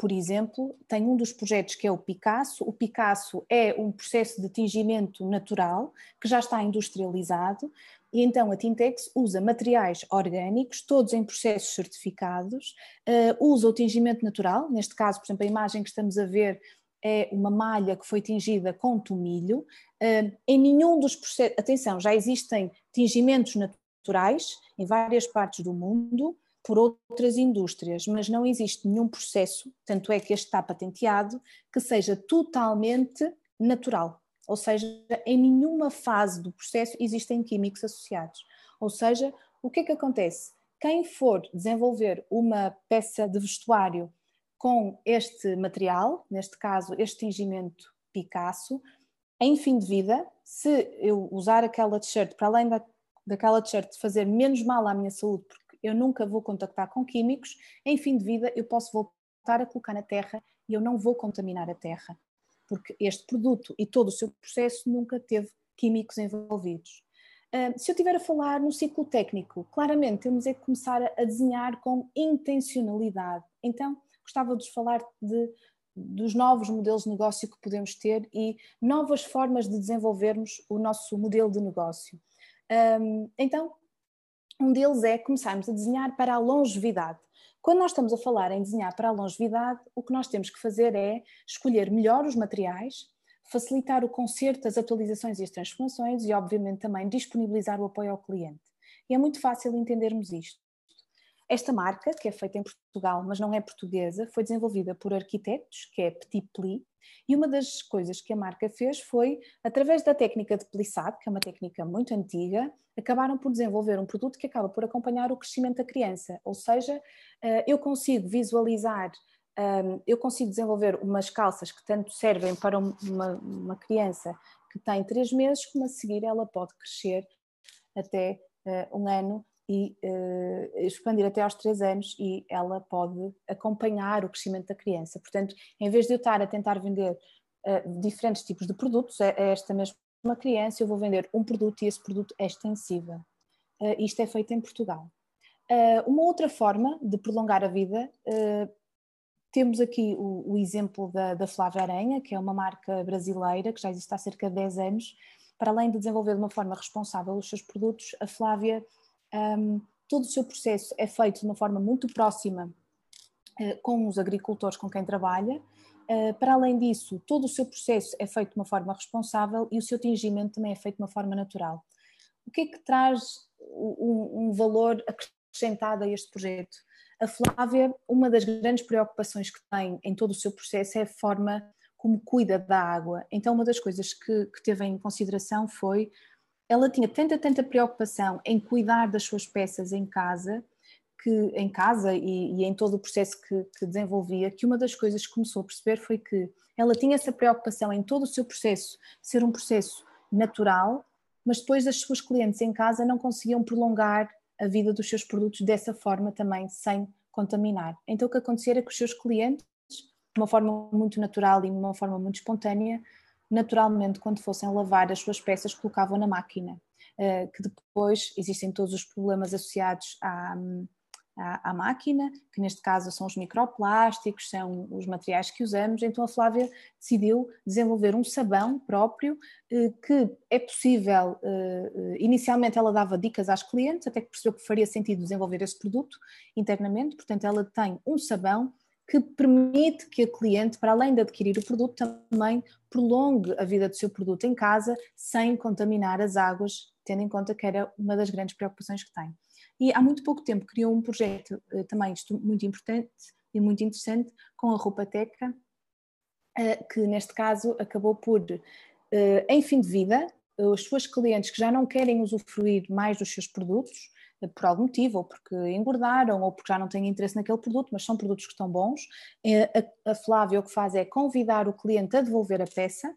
por exemplo, tem um dos projetos que é o Picasso. O Picasso é um processo de tingimento natural que já está industrializado e então a Tintex usa materiais orgânicos, todos em processos certificados, uh, usa o tingimento natural, neste caso, por exemplo, a imagem que estamos a ver é uma malha que foi tingida com tomilho. Uh, em nenhum dos processos, atenção, já existem tingimentos naturais em várias partes do mundo, por outras indústrias, mas não existe nenhum processo, tanto é que este está patenteado, que seja totalmente natural. Ou seja, em nenhuma fase do processo existem químicos associados. Ou seja, o que é que acontece? Quem for desenvolver uma peça de vestuário com este material, neste caso este tingimento Picasso, em fim de vida, se eu usar aquela t-shirt, para além da, daquela t-shirt fazer menos mal à minha saúde, eu nunca vou contactar com químicos, em fim de vida eu posso voltar a colocar na terra e eu não vou contaminar a terra, porque este produto e todo o seu processo nunca teve químicos envolvidos. Se eu estiver a falar no ciclo técnico, claramente temos é que começar a desenhar com intencionalidade. Então, gostava de falar de, dos novos modelos de negócio que podemos ter e novas formas de desenvolvermos o nosso modelo de negócio. Um, então, um deles é começarmos a desenhar para a longevidade. Quando nós estamos a falar em desenhar para a longevidade, o que nós temos que fazer é escolher melhor os materiais, facilitar o conserto, as atualizações e as transformações e, obviamente, também disponibilizar o apoio ao cliente. E é muito fácil entendermos isto. Esta marca, que é feita em Portugal, mas não é portuguesa, foi desenvolvida por arquitetos, que é Petit Pli, e uma das coisas que a marca fez foi, através da técnica de plissado, que é uma técnica muito antiga, acabaram por desenvolver um produto que acaba por acompanhar o crescimento da criança. Ou seja, eh, eu consigo visualizar, ehm, eu consigo desenvolver umas calças que tanto servem para uma, uma criança que tem três meses, como a seguir ela pode crescer até eh, um ano e uh, expandir até aos três anos e ela pode acompanhar o crescimento da criança. Portanto, em vez de eu estar a tentar vender uh, diferentes tipos de produtos a, a, esta mesma criança, eu vou vender um produto e esse produto é extensível. Uh, isto é feito em Portugal. uma outra forma de prolongar a vida, temos aqui o, o exemplo da, da Flávia Aranha, que é uma marca brasileira que já existe há cerca de 10 anos. Para além de desenvolver de uma forma responsável os seus produtos, a Flávia um, todo o seu processo é feito de uma forma muito próxima uh, com os agricultores com quem trabalha. Uh, para além disso, todo o seu processo é feito de uma forma responsável e o seu tingimento também é feito de uma forma natural. O que é que traz um, um valor acrescentado a este projeto? A Flávia, uma das grandes preocupações que tem em todo o seu processo é a forma como cuida da água. Então, uma das coisas que, que teve em consideração foi ela tinha tanta, tanta preocupação em cuidar das suas peças em casa, que em casa e, e em todo o processo que, que, desenvolvia, que uma das coisas que começou a perceber foi que ela tinha essa preocupação em todo o seu processo ser um processo natural, mas depois as suas clientes em casa não conseguiam prolongar a vida dos seus produtos dessa forma também, sem contaminar. Então o que acontecia era que os seus clientes de uma forma muito natural e de uma forma muito espontânea, naturalmente, quando fossem lavar as suas peças, colocavam na máquina, eh, que depois existem todos os problemas associados à, à, à, máquina, que neste caso são os microplásticos, são os materiais que usamos. Então a Flávia decidiu desenvolver um sabão próprio eh, que é possível. Eh, inicialmente ela dava dicas às clientes, até que percebeu que faria sentido desenvolver esse produto internamente. Portanto, ela tem um sabão que permite que a cliente, para além de adquirir o produto, também prolongue a vida do seu produto em casa sem contaminar as águas, tendo em conta que era uma das grandes preocupações que tem. E há muito pouco tempo criou um projeto eh, também muito importante e muito interessante com a Roupa Teca, eh, que neste caso acabou por, eh, em fim de vida, as suas clientes que já não querem usufruir mais dos seus produtos, por algum motivo, ou porque engordaram, ou porque já não têm interesse naquele produto, mas são produtos que estão bons. A Flávia o que faz é convidar o cliente a devolver a peça.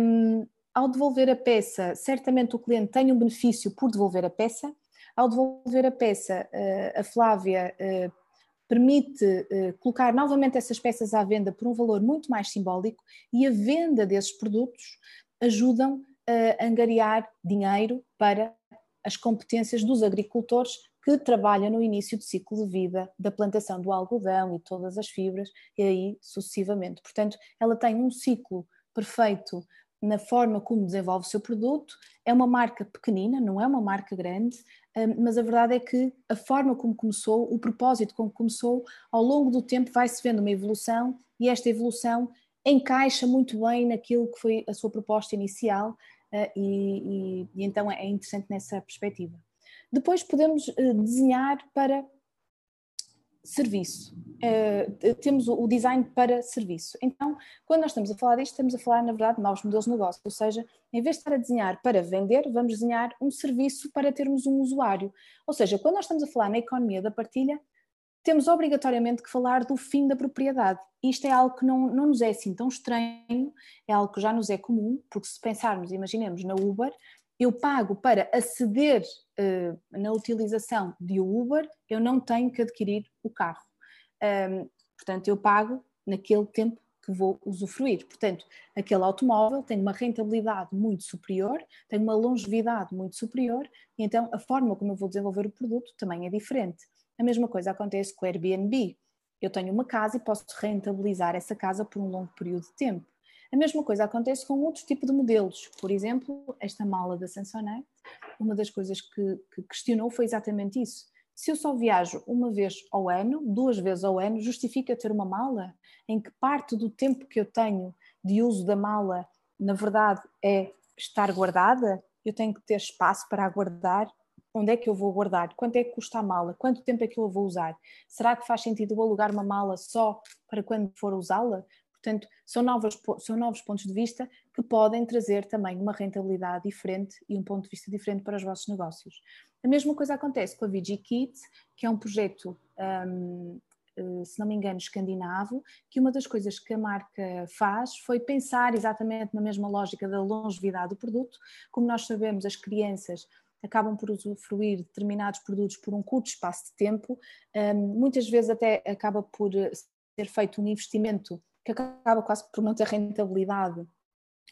Um, ao devolver a peça, certamente o cliente tem um benefício por devolver a peça. Ao devolver a peça, a Flávia permite colocar novamente essas peças à venda por um valor muito mais simbólico e a venda desses produtos ajudam a angariar dinheiro para as competências dos agricultores que trabalham no início do ciclo de vida da plantação do algodão e todas as fibras e aí sucessivamente. Portanto, ela tem um ciclo perfeito na forma como desenvolve o seu produto. É uma marca pequenina, não é uma marca grande, hum, mas a verdade é que a forma como começou, o propósito como começou, ao longo do tempo vai-se vendo uma evolução e esta evolução encaixa muito bem naquilo que foi a sua proposta inicial e, e, e, então é interessante nessa perspectiva. Depois podemos eh, desenhar para serviço. Uh, temos o design para serviço. Então, quando nós estamos a falar disto, estamos a falar, na verdade, de novos modelos de negócio, ou seja, em vez de estar a desenhar para vender, vamos desenhar um serviço para termos um usuário. Ou seja, quando nós estamos a falar na economia da partilha, temos obrigatoriamente que falar do fim da propriedade. Isto é algo que não, não nos é assim tão estranho, é algo que já nos é comum, porque se pensarmos, imaginemos na Uber, eu pago para aceder uh, na utilização de Uber, eu não tenho que adquirir o carro. Um, portanto, eu pago naquele tempo que vou usufruir. Portanto, aquele automóvel tem uma rentabilidade muito superior, tem uma longevidade muito superior, e então a forma como eu vou desenvolver o produto também é diferente. A mesma coisa acontece com o Airbnb. Eu tenho uma casa e posso rentabilizar essa casa por um longo período de tempo. A mesma coisa acontece com outros tipos de modelos. Por exemplo, esta mala da Samsonite, uma das coisas que, que questionou foi exatamente isso. Se eu só viajo uma vez ao ano, duas vezes ao ano, justifica ter uma mala em que parte do tempo que eu tenho de uso da mala, na verdade, é estar guardada? Eu tenho que ter espaço para aguardar Onde é que eu vou guardar? Quanto é que custa a mala? Quanto tempo é que eu vou usar? Será que faz sentido eu alugar uma mala só para quando for usá-la? Portanto, são novos, são novos pontos de vista que podem trazer também uma rentabilidade diferente e um ponto de vista diferente para os vossos negócios. A mesma coisa acontece com a VG Kids, que é um projeto, um, eh, se não me engano, escandinavo, que uma das coisas que a marca faz foi pensar exatamente na mesma lógica da longevidade do produto. Como nós sabemos, as crianças acabam por usufruir determinados produtos por um curto espaço de tempo, muitas vezes até acaba por eh, ser feito um investimento que acaba quase por não ter rentabilidade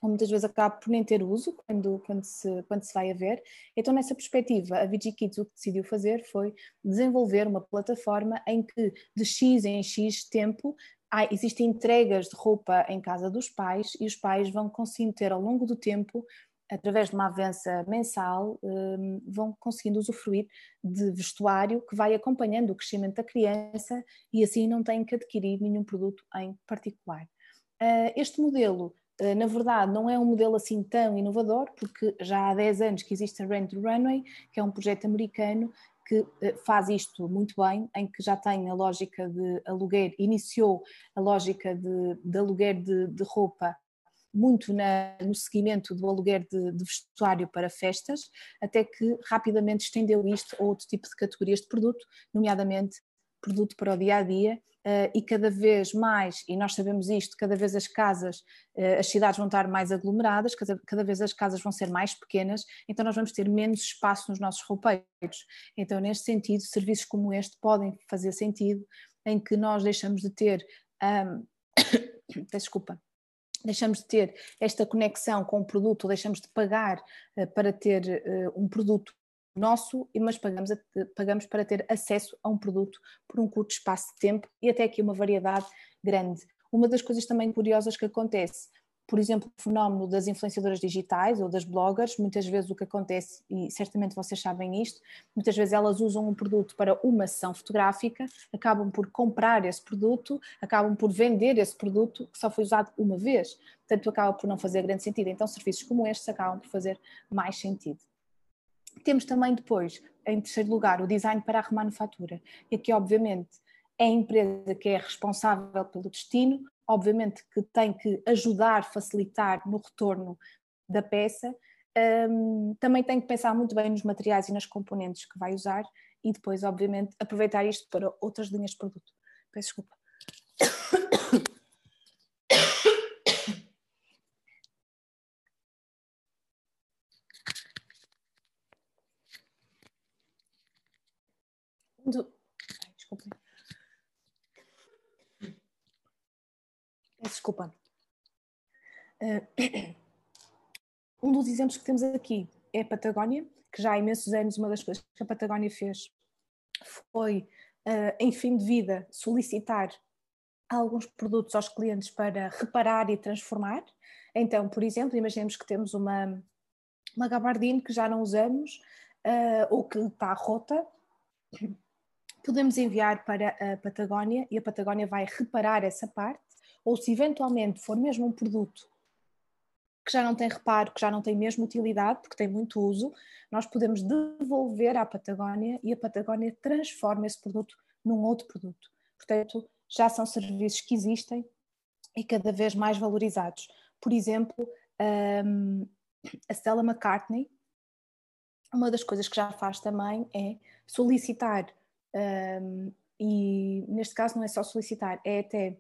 ou muitas vezes acaba por nem ter uso quando, quando, se, quando se vai a ver. Então, nessa perspectiva, a VG Kids o que decidiu fazer foi desenvolver uma plataforma em que de X em X tempo há, existem entregas de roupa em casa dos pais e os pais vão conseguindo ter ao longo do tempo através de uma avança mensal, hum, vão conseguindo usufruir de vestuário que vai acompanhando o crescimento da criança e assim não têm que adquirir nenhum produto em particular. Ah, este modelo, ah, na verdade, não é um modelo assim tão inovador, porque já há 10 anos que existe a Rent Runway, que é um projeto americano que ah, faz isto muito bem, em que já tem a lógica de aluguer, iniciou a lógica de, de aluguer de, de roupa muito na, no seguimento do aluguer de, de, vestuário para festas, até que rapidamente estendeu isto a outro tipo de categorias de produto, nomeadamente produto para o dia a dia. Uh, e cada vez mais, e nós sabemos isto, cada vez as casas, uh, as cidades vão estar mais aglomeradas, cada, cada, vez as casas vão ser mais pequenas, então nós vamos ter menos espaço nos nossos roupeiros. Então, neste sentido, serviços como este podem fazer sentido em que nós deixamos de ter um, desculpa, deixamos de ter esta conexão com o produto, deixamos de pagar uh, para ter uh, um produto nosso, mas pagamos, a, pagamos para ter acesso a um produto por um curto espaço de tempo e até aqui uma variedade grande. Uma das coisas também curiosas que acontece por exemplo, o fenómeno das influenciadoras digitais ou das bloggers, muitas vezes o que acontece, e certamente vocês sabem isto, muitas vezes elas usam um produto para uma sessão fotográfica, acabam por comprar esse produto, acabam por vender esse produto que só foi usado uma vez, portanto acaba por não fazer grande sentido. Então serviços como estes acabam por fazer mais sentido. Temos também depois, em terceiro lugar, o design para a remanufatura. E aqui, obviamente, é a empresa que é responsável pelo destino, obviamente que tem que ajudar, facilitar no retorno da peça, um, também tem que pensar muito bem nos materiais e nas componentes que vai usar e depois, obviamente, aproveitar isto para outras linhas de produto. Peço desculpa. Desculpa. Desculpa. Uh, um dos exemplos que temos aqui é a Patagónia, que já há imensos anos uma das coisas que a Patagónia fez foi, uh, em fim de vida, solicitar alguns produtos aos clientes para reparar e transformar. Então, por exemplo, imaginemos que temos uma, uma gabardine que já não usamos uh, ou que está rota, podemos enviar para a Patagónia e a Patagónia vai reparar essa parte ou se eventualmente for mesmo um produto que já não tem reparo, que já não tem mesmo utilidade, porque tem muito uso, nós podemos devolver à Patagónia e a Patagónia transforma esse produto num outro produto. Portanto, já são serviços que existem e cada vez mais valorizados. Por exemplo, um, a Stella McCartney, uma das coisas que já faz também é solicitar, um, e neste caso não é só solicitar, é até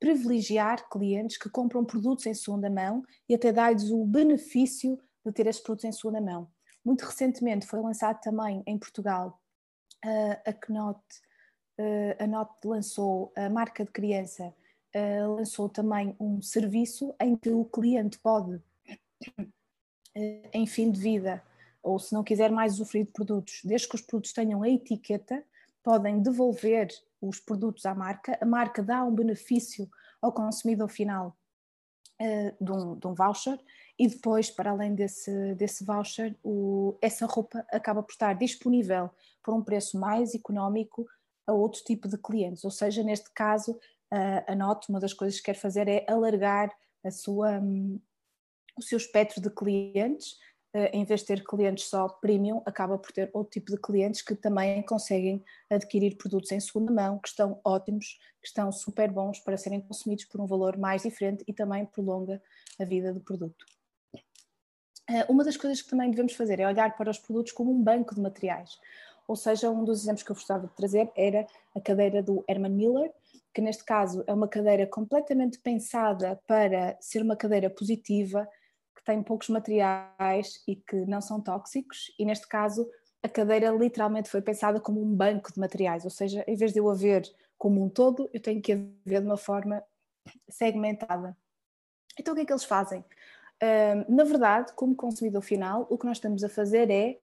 privilegiar clientes que compram produtos em segunda mão e até dar-lhes o benefício de ter esses produtos em segunda mão. Muito recentemente foi lançado também em Portugal uh, a Knot, uh, a Knot lançou, a marca de criança lançou também um serviço em que o cliente pode, em fim de vida, ou se não quiser mais usufruir de produtos, desde que os produtos tenham a etiqueta, podem devolver os produtos à marca, a marca dá um benefício ao consumidor final uh, de, um, de, um, voucher e depois, para além desse, desse voucher, o, essa roupa acaba por estar disponível por um preço mais económico a outro tipo de clientes. Ou seja, neste caso, uh, a Note, uma das coisas que quer fazer é alargar a sua, um, o seu espectro de clientes em vez de ter clientes só premium, acaba por ter outro tipo de clientes que também conseguem adquirir produtos em segunda mão, que estão ótimos, que estão super bons para serem consumidos por um valor mais diferente e também prolonga a vida do produto. Eh, uma das coisas que também devemos fazer é olhar para os produtos como um banco de materiais. Ou seja, um dos exemplos que eu gostava de trazer era a cadeira do Herman Miller, que neste caso é uma cadeira completamente pensada para ser uma cadeira positiva, tem poucos materiais e que não são tóxicos, e neste caso a cadeira literalmente foi pensada como um banco de materiais, ou seja, em vez de eu a ver como um todo, eu tenho que a ver de uma forma segmentada. Então o que é que eles fazem? Na verdade, como consumidor final, o que nós estamos a fazer é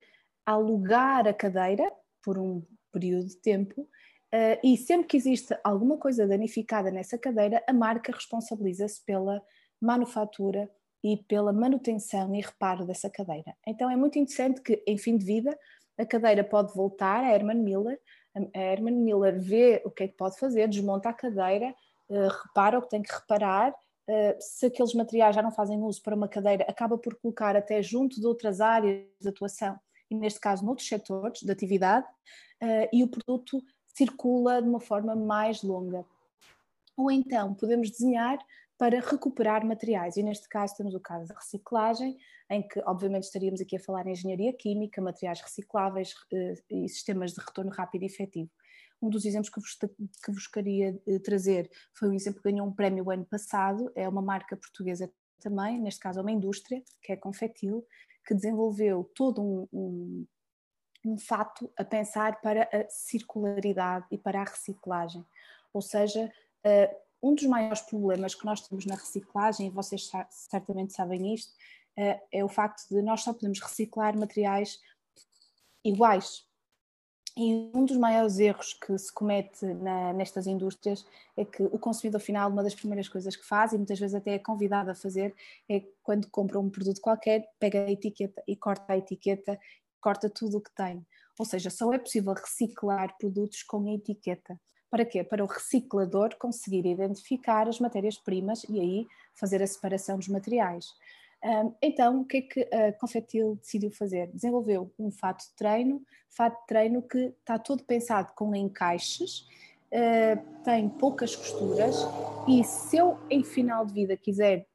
alugar a cadeira por um período de tempo uh, e sempre que existe alguma coisa danificada nessa cadeira, a marca responsabiliza-se pela manufatura e pela manutenção e reparo dessa cadeira. Então é muito interessante que, em fim de vida, a cadeira pode voltar a Herman Miller, a Herman Miller vê o que é que pode fazer, desmonta a cadeira, eh, repara o que tem que reparar, eh, se aqueles materiais já não fazem uso para uma cadeira, acaba por colocar até junto de outras áreas de atuação, e neste caso noutros setores de atividade, eh, e o produto circula de uma forma mais longa. Ou então podemos desenhar para recuperar materiais. E neste caso temos o caso da reciclagem, em que obviamente estaríamos aqui a falar em engenharia química, materiais recicláveis eh, e sistemas de retorno rápido e efetivo. Um dos exemplos que vos, que vos queria eh, trazer foi um exemplo que ganhou um prémio ano passado, é uma marca portuguesa também, neste caso é uma indústria, que é Confetil, que desenvolveu todo um, um, um fato a pensar para a circularidade e para a reciclagem. Ou seja, um dos maiores problemas que nós temos na reciclagem, e vocês certamente sabem isto, eh, é o facto de nós só podemos reciclar materiais iguais. E um dos maiores erros que se comete na, nestas indústrias é que o consumidor final, uma das primeiras coisas que faz, e muitas vezes até é convidado a fazer, é quando compra um produto qualquer, pega a etiqueta e corta a etiqueta, corta tudo o que tem. Ou seja, só é possível reciclar produtos com a etiqueta. Para quê? Para o reciclador conseguir identificar as matérias-primas e aí fazer a separação dos materiais. Então, o que é que a Confetil decidiu fazer? Desenvolveu um fato de treino, fato de treino que está todo pensado com encaixes, ah, tem poucas costuras e se eu em final de vida quiser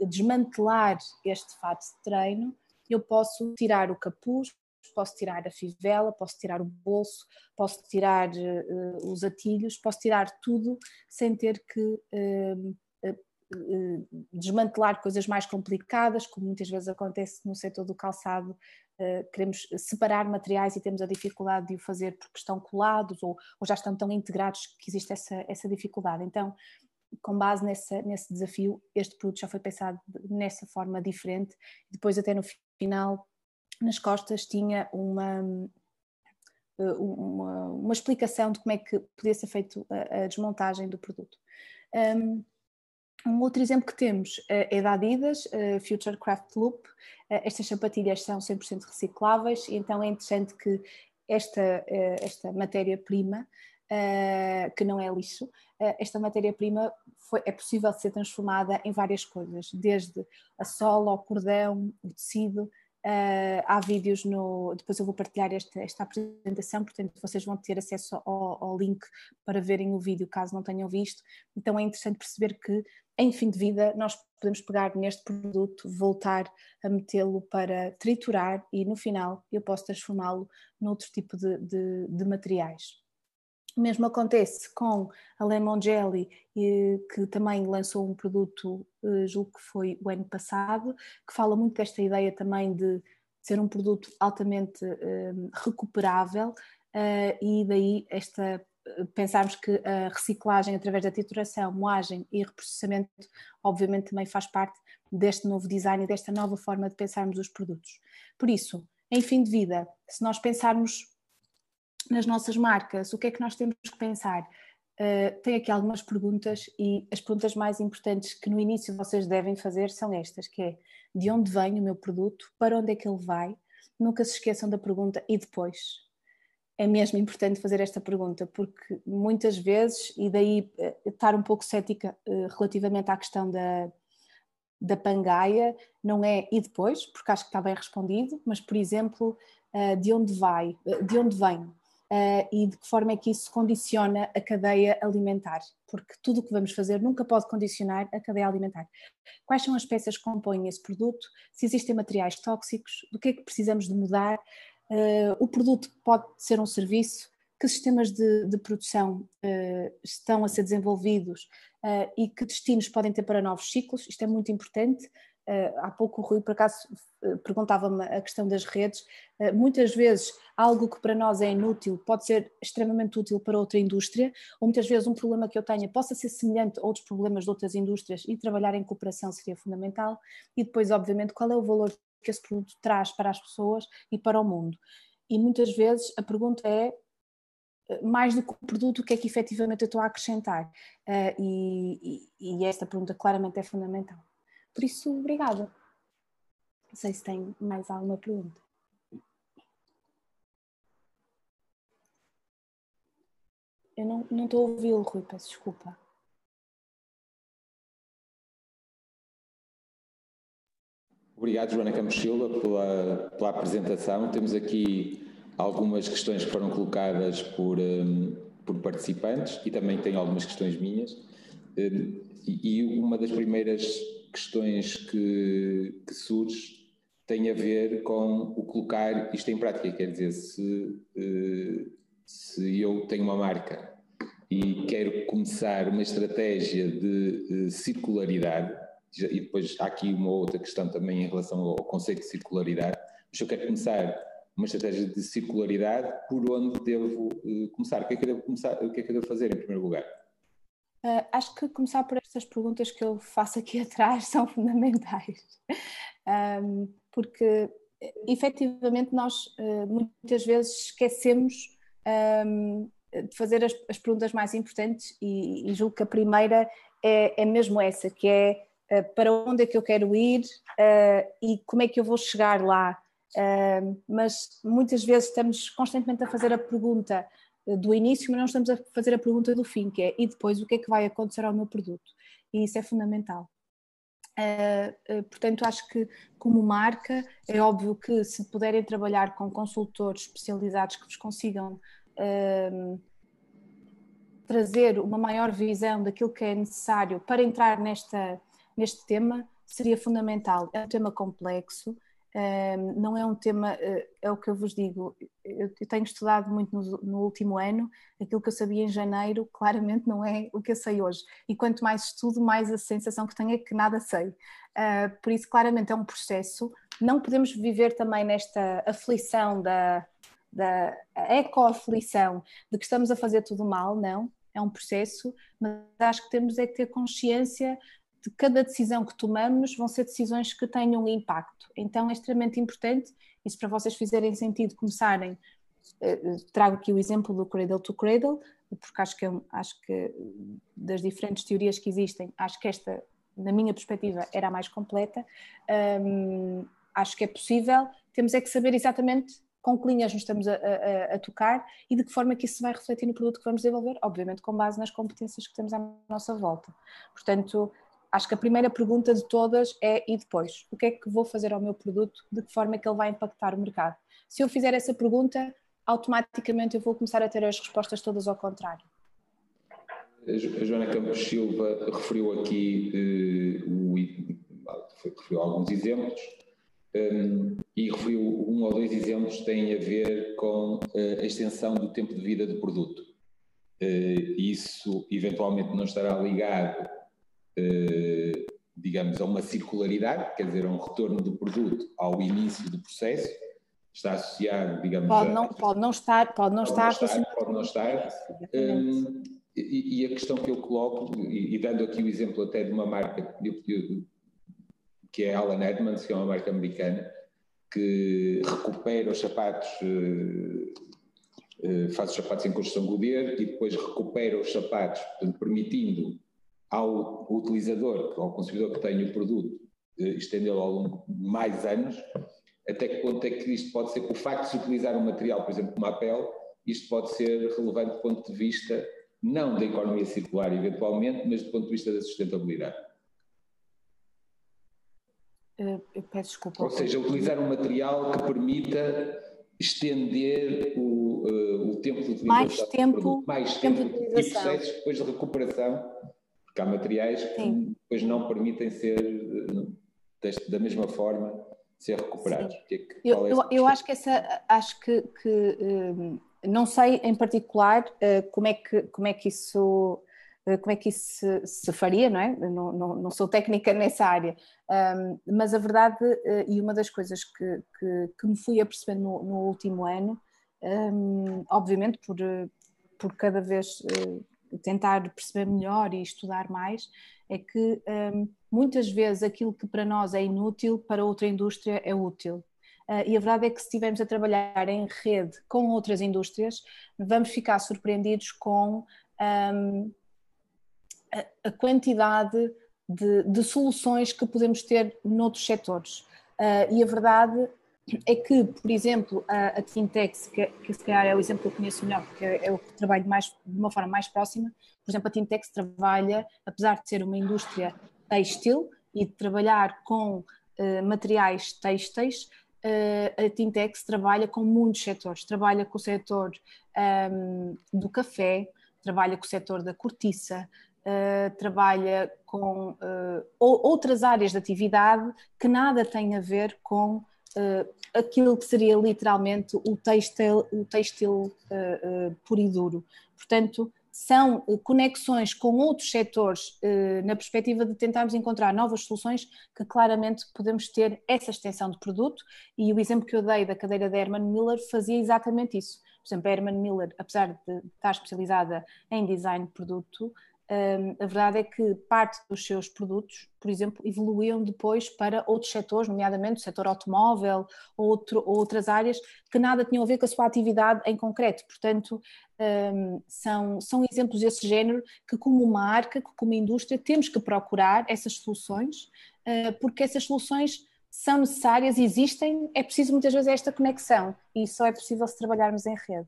desmantelar este fato de treino, eu posso tirar o capuz, posso tirar a fivela, posso tirar o bolso, posso tirar uh, os atilhos, posso tirar tudo sem ter que uh, uh, desmantelar coisas mais complicadas, como muitas vezes acontece no setor do calçado. queremos separar materiais e temos a dificuldade de o fazer porque estão colados ou, ou já estão tão integrados que existe essa, essa dificuldade. Então, com base nessa, nesse desafio, este produto já foi pensado nessa forma diferente. Depois, até no final, nas costas tinha uma, eh, uma, uma, explicação de como é que podia ser feita a, a, desmontagem do produto. Um, um, outro exemplo que temos eh, é da Adidas, uh, Future Craft Loop. Estas sapatilhas são 100% recicláveis, então é interessante que esta, esta matéria-prima, que não é lixo, esta matéria-prima é possível ser transformada em várias coisas, desde a sola, o cordão, o tecido, Uh, há vídeos no. Depois eu vou partilhar esta, esta apresentação, portanto vocês vão ter acesso ao, ao, link para verem o vídeo caso não tenham visto. Então é interessante perceber que em fim de vida nós podemos pegar neste produto, voltar a metê-lo para triturar e no final eu posso transformá-lo noutro tipo de, de, de materiais. O mesmo acontece com a Lemon Jelly, que também lançou um produto, eh, julgo que foi o ano passado, que fala muito desta ideia também de ser um produto altamente eh, recuperável eh, e daí esta pensarmos que a reciclagem através da trituração, moagem e reprocessamento obviamente também faz parte deste novo design e desta nova forma de pensarmos os produtos. Por isso, em fim de vida, se nós pensarmos nas nossas marcas, o que é que nós temos que pensar? Uh, tenho aqui algumas perguntas e as perguntas mais importantes que no início vocês devem fazer são estas, que é de onde vem o meu produto, para onde é que ele vai, nunca se esqueçam da pergunta e depois. É mesmo importante fazer esta pergunta, porque muitas vezes, e daí uh, estar um pouco cética uh, relativamente à questão da, da pangaia, não é e depois, porque acho que está bem respondido, mas por exemplo, de onde vai, de onde vem, uh, e de que forma é que isso condiciona a cadeia alimentar, porque tudo o que vamos fazer nunca pode condicionar a cadeia alimentar. Quais são as peças que compõem esse produto? Se existem materiais tóxicos, do que é que precisamos de mudar? Uh, o produto pode ser um serviço, que sistemas de, de produção uh, estão a ser desenvolvidos e que destinos podem ter para novos ciclos, isto é muito importante. Uh, há pouco o Rui, por acaso, uh, perguntava-me a questão das redes. Uh, muitas vezes, algo que para nós é inútil pode ser extremamente útil para outra indústria, ou muitas vezes um problema que eu tenha possa ser semelhante a outros problemas de outras indústrias e trabalhar em cooperação seria fundamental. E depois, obviamente, qual é o valor que esse produto traz para as pessoas e para o mundo. E muitas vezes a pergunta é mais do que o produto, o que é que efetivamente eu estou a acrescentar? E, e, e esta pergunta claramente é fundamental. Por isso, obrigada. Não sei se tem mais alguma pergunta. Eu não, não estou a ouvi-lo, Rui, peço desculpa. Obrigado, Joana Campos Silva, pela, pela apresentação. Temos aqui algumas questões que foram colocadas por, um, por participantes e também tenho algumas questões minhas. Um, e uma das primeiras questões que, que surge tem a ver com o colocar isto em prática. Quer dizer, se, eh, se eu tenho uma marca e quero começar uma estratégia de eh, circularidade, e depois há aqui uma outra questão também em relação ao conceito de circularidade, mas eu quero começar uma estratégia de circularidade, por onde devo eh, começar? O que é que eu devo começar? O que é que eu devo fazer em primeiro lugar? Uh, acho que começar por estas perguntas que eu faço aqui atrás são fundamentais, um, porque efetivamente nós uh, muitas vezes esquecemos um, de fazer as, as, perguntas mais importantes e, e, julgo que a primeira é, é mesmo essa, que é uh, para onde é que eu quero ir e como é que eu vou chegar lá. mas muitas vezes estamos constantemente a fazer a pergunta do início, mas não estamos a fazer a pergunta do fim, que é e depois o que é que vai acontecer ao meu produto? E isso é fundamental. Uh, uh, portanto, acho que como marca é óbvio que se puderem trabalhar com consultores especializados que vos consigam uh, trazer uma maior visão daquilo que é necessário para entrar nesta, neste tema, seria fundamental. É um tema complexo, não é um tema, eh, é o que eu vos digo, eu tenho estudado muito no, no, último ano, aquilo que eu sabia em janeiro claramente não é o que eu sei hoje, e quanto mais estudo, mais a sensação que tenho é que nada sei. Ah, por isso, claramente é um processo, não podemos viver também nesta aflição da, da eco-aflição de que estamos a fazer tudo mal, não, é um processo, mas acho que temos é que ter consciência de cada decisão que tomamos vão ser decisões que tenham impacto. Então é extremamente importante, se para vocês fizerem sentido começarem, eh, trago aqui o exemplo do Cradle to Cradle, porque acho que, acho que das diferentes teorias que existem, acho que esta, na minha perspectiva, era a mais completa. Acho que é possível, temos é que saber exatamente com que linhas nos estamos a, a, a, tocar e de que forma que isso vai refletir no produto que vamos desenvolver, obviamente com base nas competências que temos à nossa volta. Portanto, acho que a primeira pergunta de todas é e depois? O que é que vou fazer ao meu produto? De que forma é que ele vai impactar o mercado? Se eu fizer essa pergunta, automaticamente eu vou começar a ter as respostas todas ao contrário. A Joana Campos Silva referiu aqui, uh, referiu alguns exemplos um, ehm, e referiu um ou dois exemplos que têm a ver com uh, a extensão do tempo de vida do produto. Uh, isso eventualmente não estará ligado eh, digamos, a uma circularidade, quer dizer, a um retorno do produto ao início do processo, está associado, digamos... Pode não, a, pode não estar, pode não pode estar... Não estar pode não estar. Um, e, e, a questão que eu coloco, e, e, dando aqui o exemplo até de uma marca que é Alan Edmonds, que é uma marca americana, que recupera os sapatos, uh, uh, faz os sapatos em construção Goodyear e depois recupera os sapatos, portanto, permitindo ao utilizador, ao consumidor que tem o produto, estendê-lo ao longo de mais anos, até que ponto é que isto pode ser, o facto de se utilizar um material, por exemplo, como a pele, isto pode ser relevante do ponto de vista, não da economia circular eventualmente, mas do ponto de vista da sustentabilidade. Eh, eu peço desculpa. Ou seja, utilizar um material que permita estender o, uh, o tempo de utilização. Mais tempo, mais tempo, tempo de utilização. e processos depois de recuperação porque há materiais Sim. que depois não permitem ser, da mesma forma, ser recuperados. Que é que, eu, é eu, eu, acho que essa, acho que, que um, não sei em particular uh, como, é que, como é que isso como é que isso se, se, faria, não é? Não, não, não sou técnica nessa área, um, mas a verdade, uh, e uma das coisas que, que, que me fui apercebendo no, no último ano, um, obviamente por, por cada vez tentar perceber melhor e estudar mais, é que um, muitas vezes aquilo que para nós é inútil, para outra indústria é útil. Uh, e a verdade é que se estivermos a trabalhar em rede com outras indústrias, vamos ficar surpreendidos com um, a, a, quantidade de, de, soluções que podemos ter noutros setores. Uh, e a verdade é que, por exemplo, a, a Tintex, que, que se calhar é o exemplo que eu conheço melhor, porque é, o que trabalho mais, de uma forma mais próxima, por exemplo, a Tintex trabalha, apesar de ser uma indústria têxtil e de trabalhar com uh, materiais têxteis, uh, a Tintex trabalha com muitos setores, trabalha com o setor um, ehm, do café, trabalha com o setor da cortiça, uh, trabalha com outras áreas de atividade que nada têm a ver com uh, aquilo que seria literalmente o têxtil, o têxtil uh, uh, puro e duro. Portanto, são conexões com outros setores na perspectiva de tentarmos encontrar novas soluções que claramente podemos ter essa extensão de produto e o exemplo que eu dei da cadeira da Herman Miller fazia exatamente isso. Por exemplo, a Herman Miller, apesar de estar especializada em design de produto, a verdade é que parte dos seus produtos, por exemplo, evoluíam depois para outros setores, nomeadamente o setor automóvel ou, outro, ou outras áreas que nada tinham a ver com a sua atividade em concreto. Portanto, são, são exemplos desse género que, como marca, como indústria, temos que procurar essas soluções, ah, porque essas soluções são necessárias, existem, é preciso muitas vezes esta conexão e só é possível se trabalharmos em rede.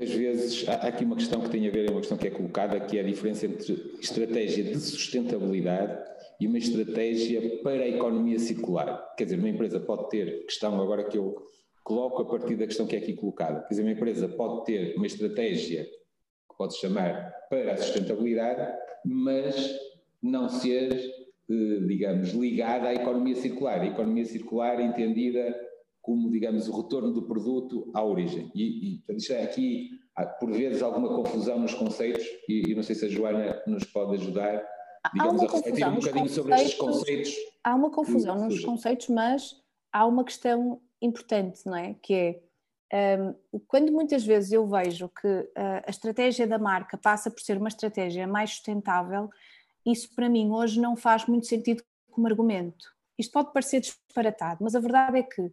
Às vezes há aqui uma questão que tem a ver, é uma questão que é colocada, que é a diferença entre estratégia de sustentabilidade e uma estratégia para a economia circular. Quer dizer, uma empresa pode ter, questão agora que eu coloco a partir da questão que é aqui colocada, quer dizer, uma empresa pode ter uma estratégia que pode chamar para a sustentabilidade, mas não ser, eh, digamos, ligada à economia circular. A economia circular entendida como, digamos, o retorno do produto à origem. E, e portanto, isto é aqui, há, por vezes, alguma confusão nos conceitos, e, e, não sei se a Joana nos pode ajudar, digamos, a refletir um bocadinho sobre estes conceitos. Há uma confusão nos conceitos, mas há uma questão importante, não é? Que é, um, quando muitas vezes eu vejo que uh, a estratégia da marca passa por ser uma estratégia mais sustentável, isso para mim hoje não faz muito sentido como argumento. Isto pode parecer disparatado, mas a verdade é que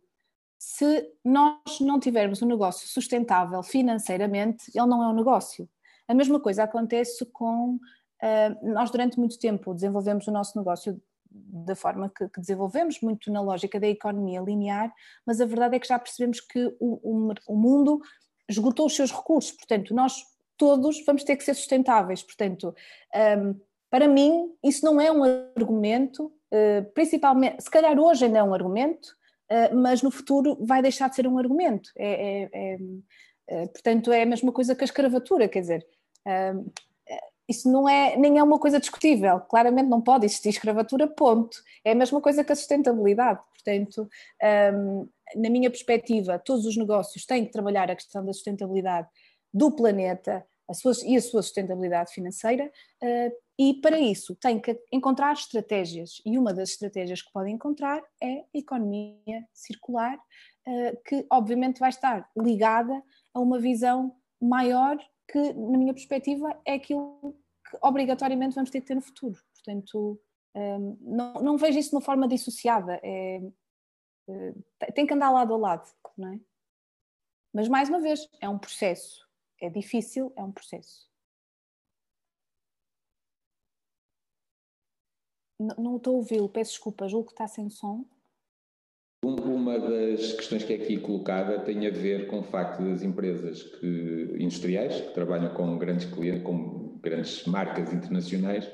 se nós não tivermos um negócio sustentável financeiramente, ele não é um negócio. A mesma coisa acontece com. Uh, nós, durante muito tempo, desenvolvemos o nosso negócio da forma que, que, desenvolvemos, muito na lógica da economia linear, mas a verdade é que já percebemos que o, o, o mundo esgotou os seus recursos, portanto, nós todos vamos ter que ser sustentáveis. Portanto, um, para mim, isso não é um argumento, uh, principalmente, se calhar hoje ainda é um argumento, mas no futuro vai deixar de ser um argumento. É, é, é, é portanto, é a mesma coisa que a escravatura, quer dizer, uh, isso não é, nem é uma coisa discutível. Claramente não pode existir escravatura, ponto. É a mesma coisa que a sustentabilidade. Portanto, um, na minha perspectiva, todos os negócios têm que trabalhar a questão da sustentabilidade do planeta a sua, e a sua sustentabilidade financeira, uh, e para isso tem que encontrar estratégias, e uma das estratégias que podem encontrar é a economia circular, uh, que obviamente vai estar ligada a uma visão maior que, na minha perspectiva, é aquilo que obrigatoriamente vamos ter que ter no futuro. Portanto, um, não, não vejo isso de uma forma dissociada, é, tem que andar lado a lado, não é? Mas, mais uma vez, é um processo. É difícil, é um processo. Não, não estou a ouvi-lo, peço desculpa, julgo que está sem som. Uma das questões que é aqui colocada tem a ver com o facto das empresas que, industriais, que trabalham com grandes clientes, com grandes marcas internacionais,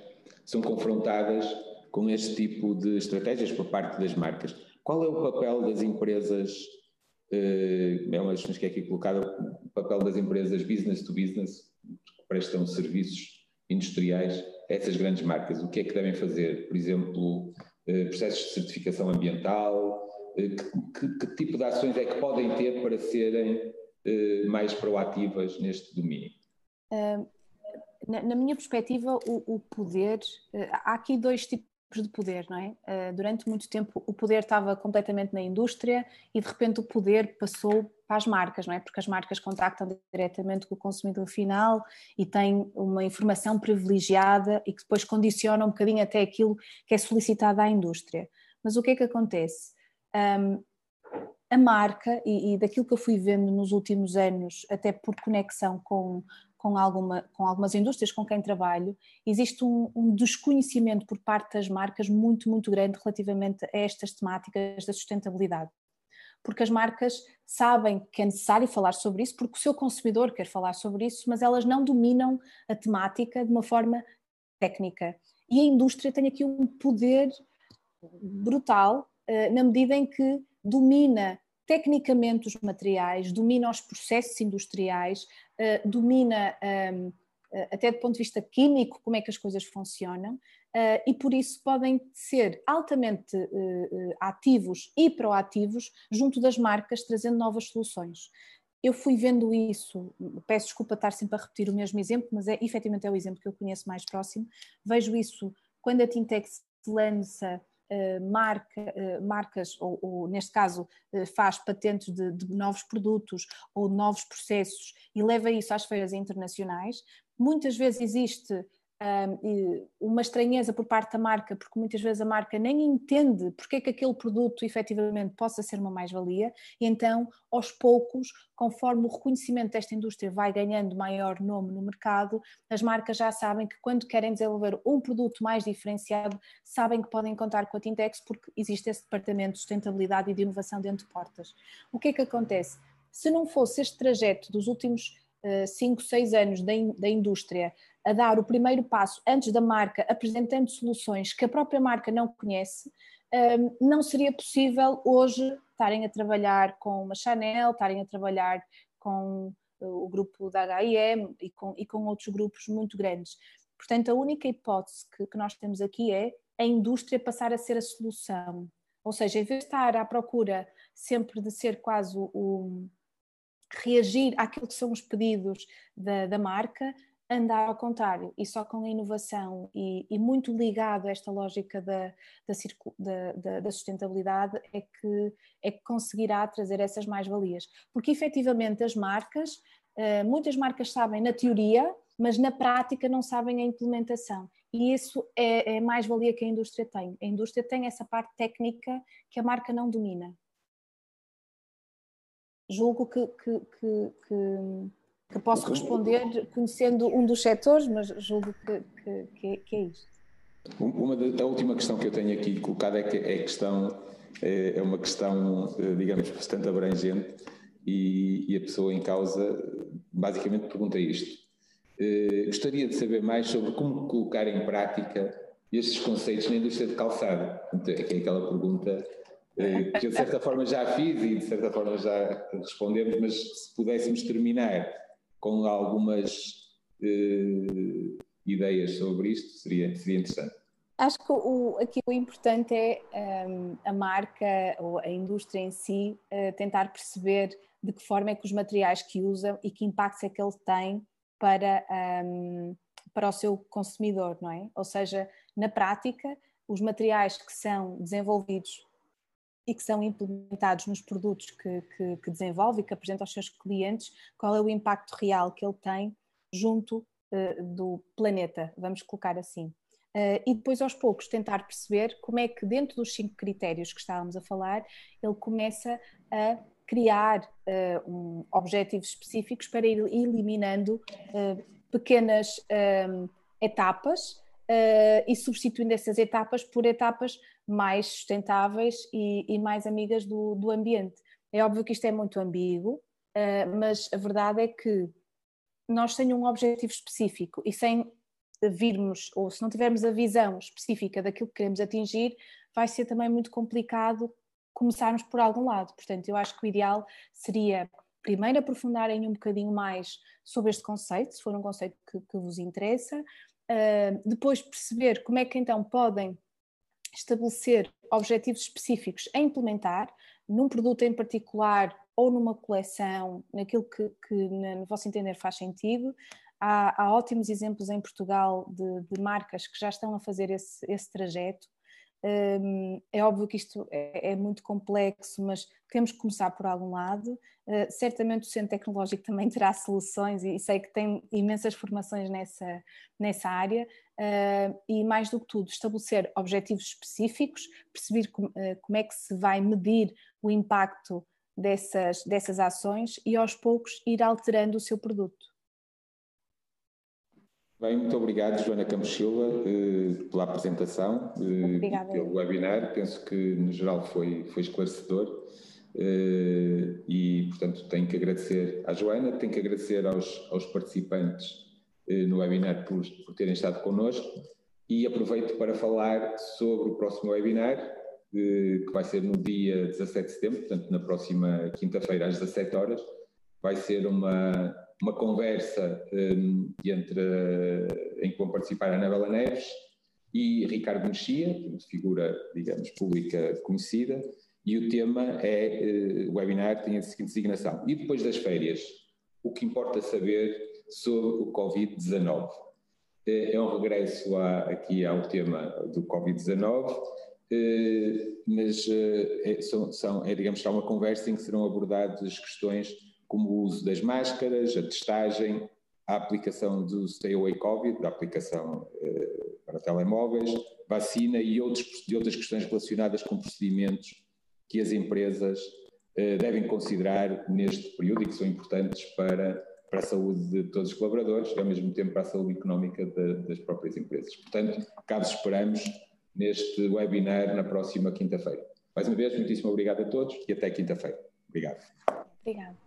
são confrontadas com este tipo de estratégias por parte das marcas. Qual é o papel das empresas, é uma das questões que é aqui colocada, o papel das empresas business to business, que prestam serviços industriais a essas grandes marcas? O que é que devem fazer? Por exemplo, eh, processos de certificação ambiental, eh, que, que, tipo de ações é que podem ter para serem mais proativas neste domínio? Na, na, minha perspectiva, o, o poder, há aqui dois tipos de poder, não é? durante muito tempo o poder estava completamente na indústria e de repente o poder passou para as marcas, não é? Porque as marcas contactam diretamente com o consumidor final e têm uma informação privilegiada e que depois condiciona um bocadinho até aquilo que é solicitado à indústria. Mas o que é que acontece? um, a marca e, e, daquilo que eu fui vendo nos últimos anos, até por conexão com, com, alguma, com algumas indústrias com quem trabalho, existe um, um, desconhecimento por parte das marcas muito, muito grande relativamente a estas temáticas da sustentabilidade. Porque as marcas sabem que é necessário falar sobre isso, porque o seu consumidor quer falar sobre isso, mas elas não dominam a temática de uma forma técnica. E a indústria tem aqui um poder brutal eh, na medida em que domina tecnicamente os materiais, domina os processos industriais, eh, domina ehm, eh, até do ponto de vista químico como é que as coisas funcionam e por isso podem ser altamente ativos e proativos junto das marcas, trazendo novas soluções. Eu fui vendo isso, peço desculpa estar sempre a repetir o mesmo exemplo, mas é efetivamente é o exemplo que eu conheço mais próximo. Vejo isso quando a Tintex lança marca, marcas, ou, ou, neste caso faz patentes de, de novos produtos ou novos processos e leva isso às feiras internacionais, muitas vezes existe uma estranheza por parte da marca, porque muitas vezes a marca nem entende porque é que aquele produto efetivamente possa ser uma mais-valia, e então, aos poucos, conforme o reconhecimento desta indústria vai ganhando maior nome no mercado, as marcas já sabem que quando querem desenvolver um produto mais diferenciado, sabem que podem contar com a Tintex porque existe esse departamento de sustentabilidade e de inovação dentro de portas. O que é que acontece? Se não fosse este trajeto dos últimos 5, uh, 6 anos da, in, da indústria a dar o primeiro passo antes da marca, apresentando soluções que a própria marca não conhece, hum, não seria possível hoje estarem a trabalhar com uma Chanel, estarem a trabalhar com o grupo da H&M e com, e com outros grupos muito grandes. Portanto, a única hipótese que, que nós temos aqui é a indústria passar a ser a solução. Ou seja, em vez de estar à procura sempre de ser quase o, o reagir àquilo que são os pedidos da, da marca, andar ao contrário e só com a inovação e, e muito ligado a esta lógica da, da, da, da, sustentabilidade é que, é que conseguirá trazer essas mais-valias. Porque efetivamente as marcas, eh, muitas marcas sabem na teoria, mas na prática não sabem a implementação. E isso é, é mais-valia que a indústria tem. A indústria tem essa parte técnica que a marca não domina. Julgo que, que, que, que que posso responder conhecendo um dos setores, mas julgo que, que, que, é, é isto. Uma da, a última questão que eu tenho aqui colocada é que é questão é, é uma questão, eh, digamos, bastante abrangente e, e, a pessoa em causa basicamente pergunta isto. Eh, gostaria de saber mais sobre como colocar em prática estes conceitos na indústria de calçado. Que é aquela pergunta eh, que eu de certa forma já fiz e de certa forma já respondemos, mas se pudéssemos terminar com algumas uh, ideias sobre isto, seria, seria interessante. Acho que o, aqui o importante é um, ehm, a marca ou a indústria em si uh, tentar perceber de que forma é que os materiais que usam e que impactos é que ele tem para, um, ehm, para o seu consumidor, não é? Ou seja, na prática, os materiais que são desenvolvidos e que são implementados nos produtos que, que, que, desenvolve e que apresenta aos seus clientes, qual é o impacto real que ele tem junto uh, do planeta, vamos colocar assim. Uh, e depois, aos poucos, tentar perceber como é que, dentro dos cinco critérios que estávamos a falar, ele começa a criar uh, um, objetivos específicos para ir eliminando pequenas etapas e substituindo essas etapas por etapas mais sustentáveis e, e mais amigas do, do, ambiente. É óbvio que isto é muito ambíguo, uh, mas a verdade é que nós sem um objetivo específico e sem virmos, ou se não tivermos a visão específica daquilo que queremos atingir, vai ser também muito complicado começarmos por algum lado. Portanto, eu acho que o ideal seria primeiro aprofundarem um bocadinho mais sobre este conceito, se for um conceito que, que vos interessa, depois perceber como é que então podem estabelecer objetivos específicos a implementar num produto em particular ou numa coleção, naquilo que, que no vosso entender faz sentido. Há, há ótimos exemplos em Portugal de, de, marcas que já estão a fazer esse, esse trajeto. É óbvio que isto é, é, muito complexo, mas temos que começar por algum lado. Uh, certamente o Centro Tecnológico também terá soluções e, sei que tem imensas formações nessa, nessa área. Uh, e mais do que tudo, estabelecer objetivos específicos, perceber uh, como é que se vai medir o impacto dessas, dessas ações e aos poucos ir alterando o seu produto. Bem, muito obrigado, Joana Campos Silva, eh, pela apresentação, eh, Obrigada. pelo webinar. Penso que, no geral, foi, foi esclarecedor. Eh, e, portanto, tenho que agradecer à Joana, tenho que agradecer aos, aos participantes no webinar por, por terem estado connosco e aproveito para falar sobre o próximo webinar, que vai ser no dia 17 de setembro, portanto, na próxima quinta-feira, às 17 horas. Vai ser uma uma conversa um, entre, em que vão participar a Anabela Neves e Ricardo Mexia, figura, digamos, pública conhecida, e o tema é, uh, o webinar tem a seguinte designação. E depois das férias, o que importa saber sobre o Covid-19? É um regresso a, aqui ao tema do Covid-19. mas é, são, são, é, digamos, será uma conversa em que serão abordadas questões como o uso das máscaras, a testagem, a aplicação do Stay Away Covid, da aplicação para telemóveis, vacina e outros, de outras questões relacionadas com procedimentos que as empresas devem considerar neste período e que são importantes para para a saúde de todos os colaboradores e, ao mesmo tempo, para a saúde económica de, das próprias empresas. Portanto, caso esperamos neste webinar na próxima quinta-feira. Mais uma vez, muitíssimo obrigado a todos e até quinta-feira. Obrigado. Obrigada.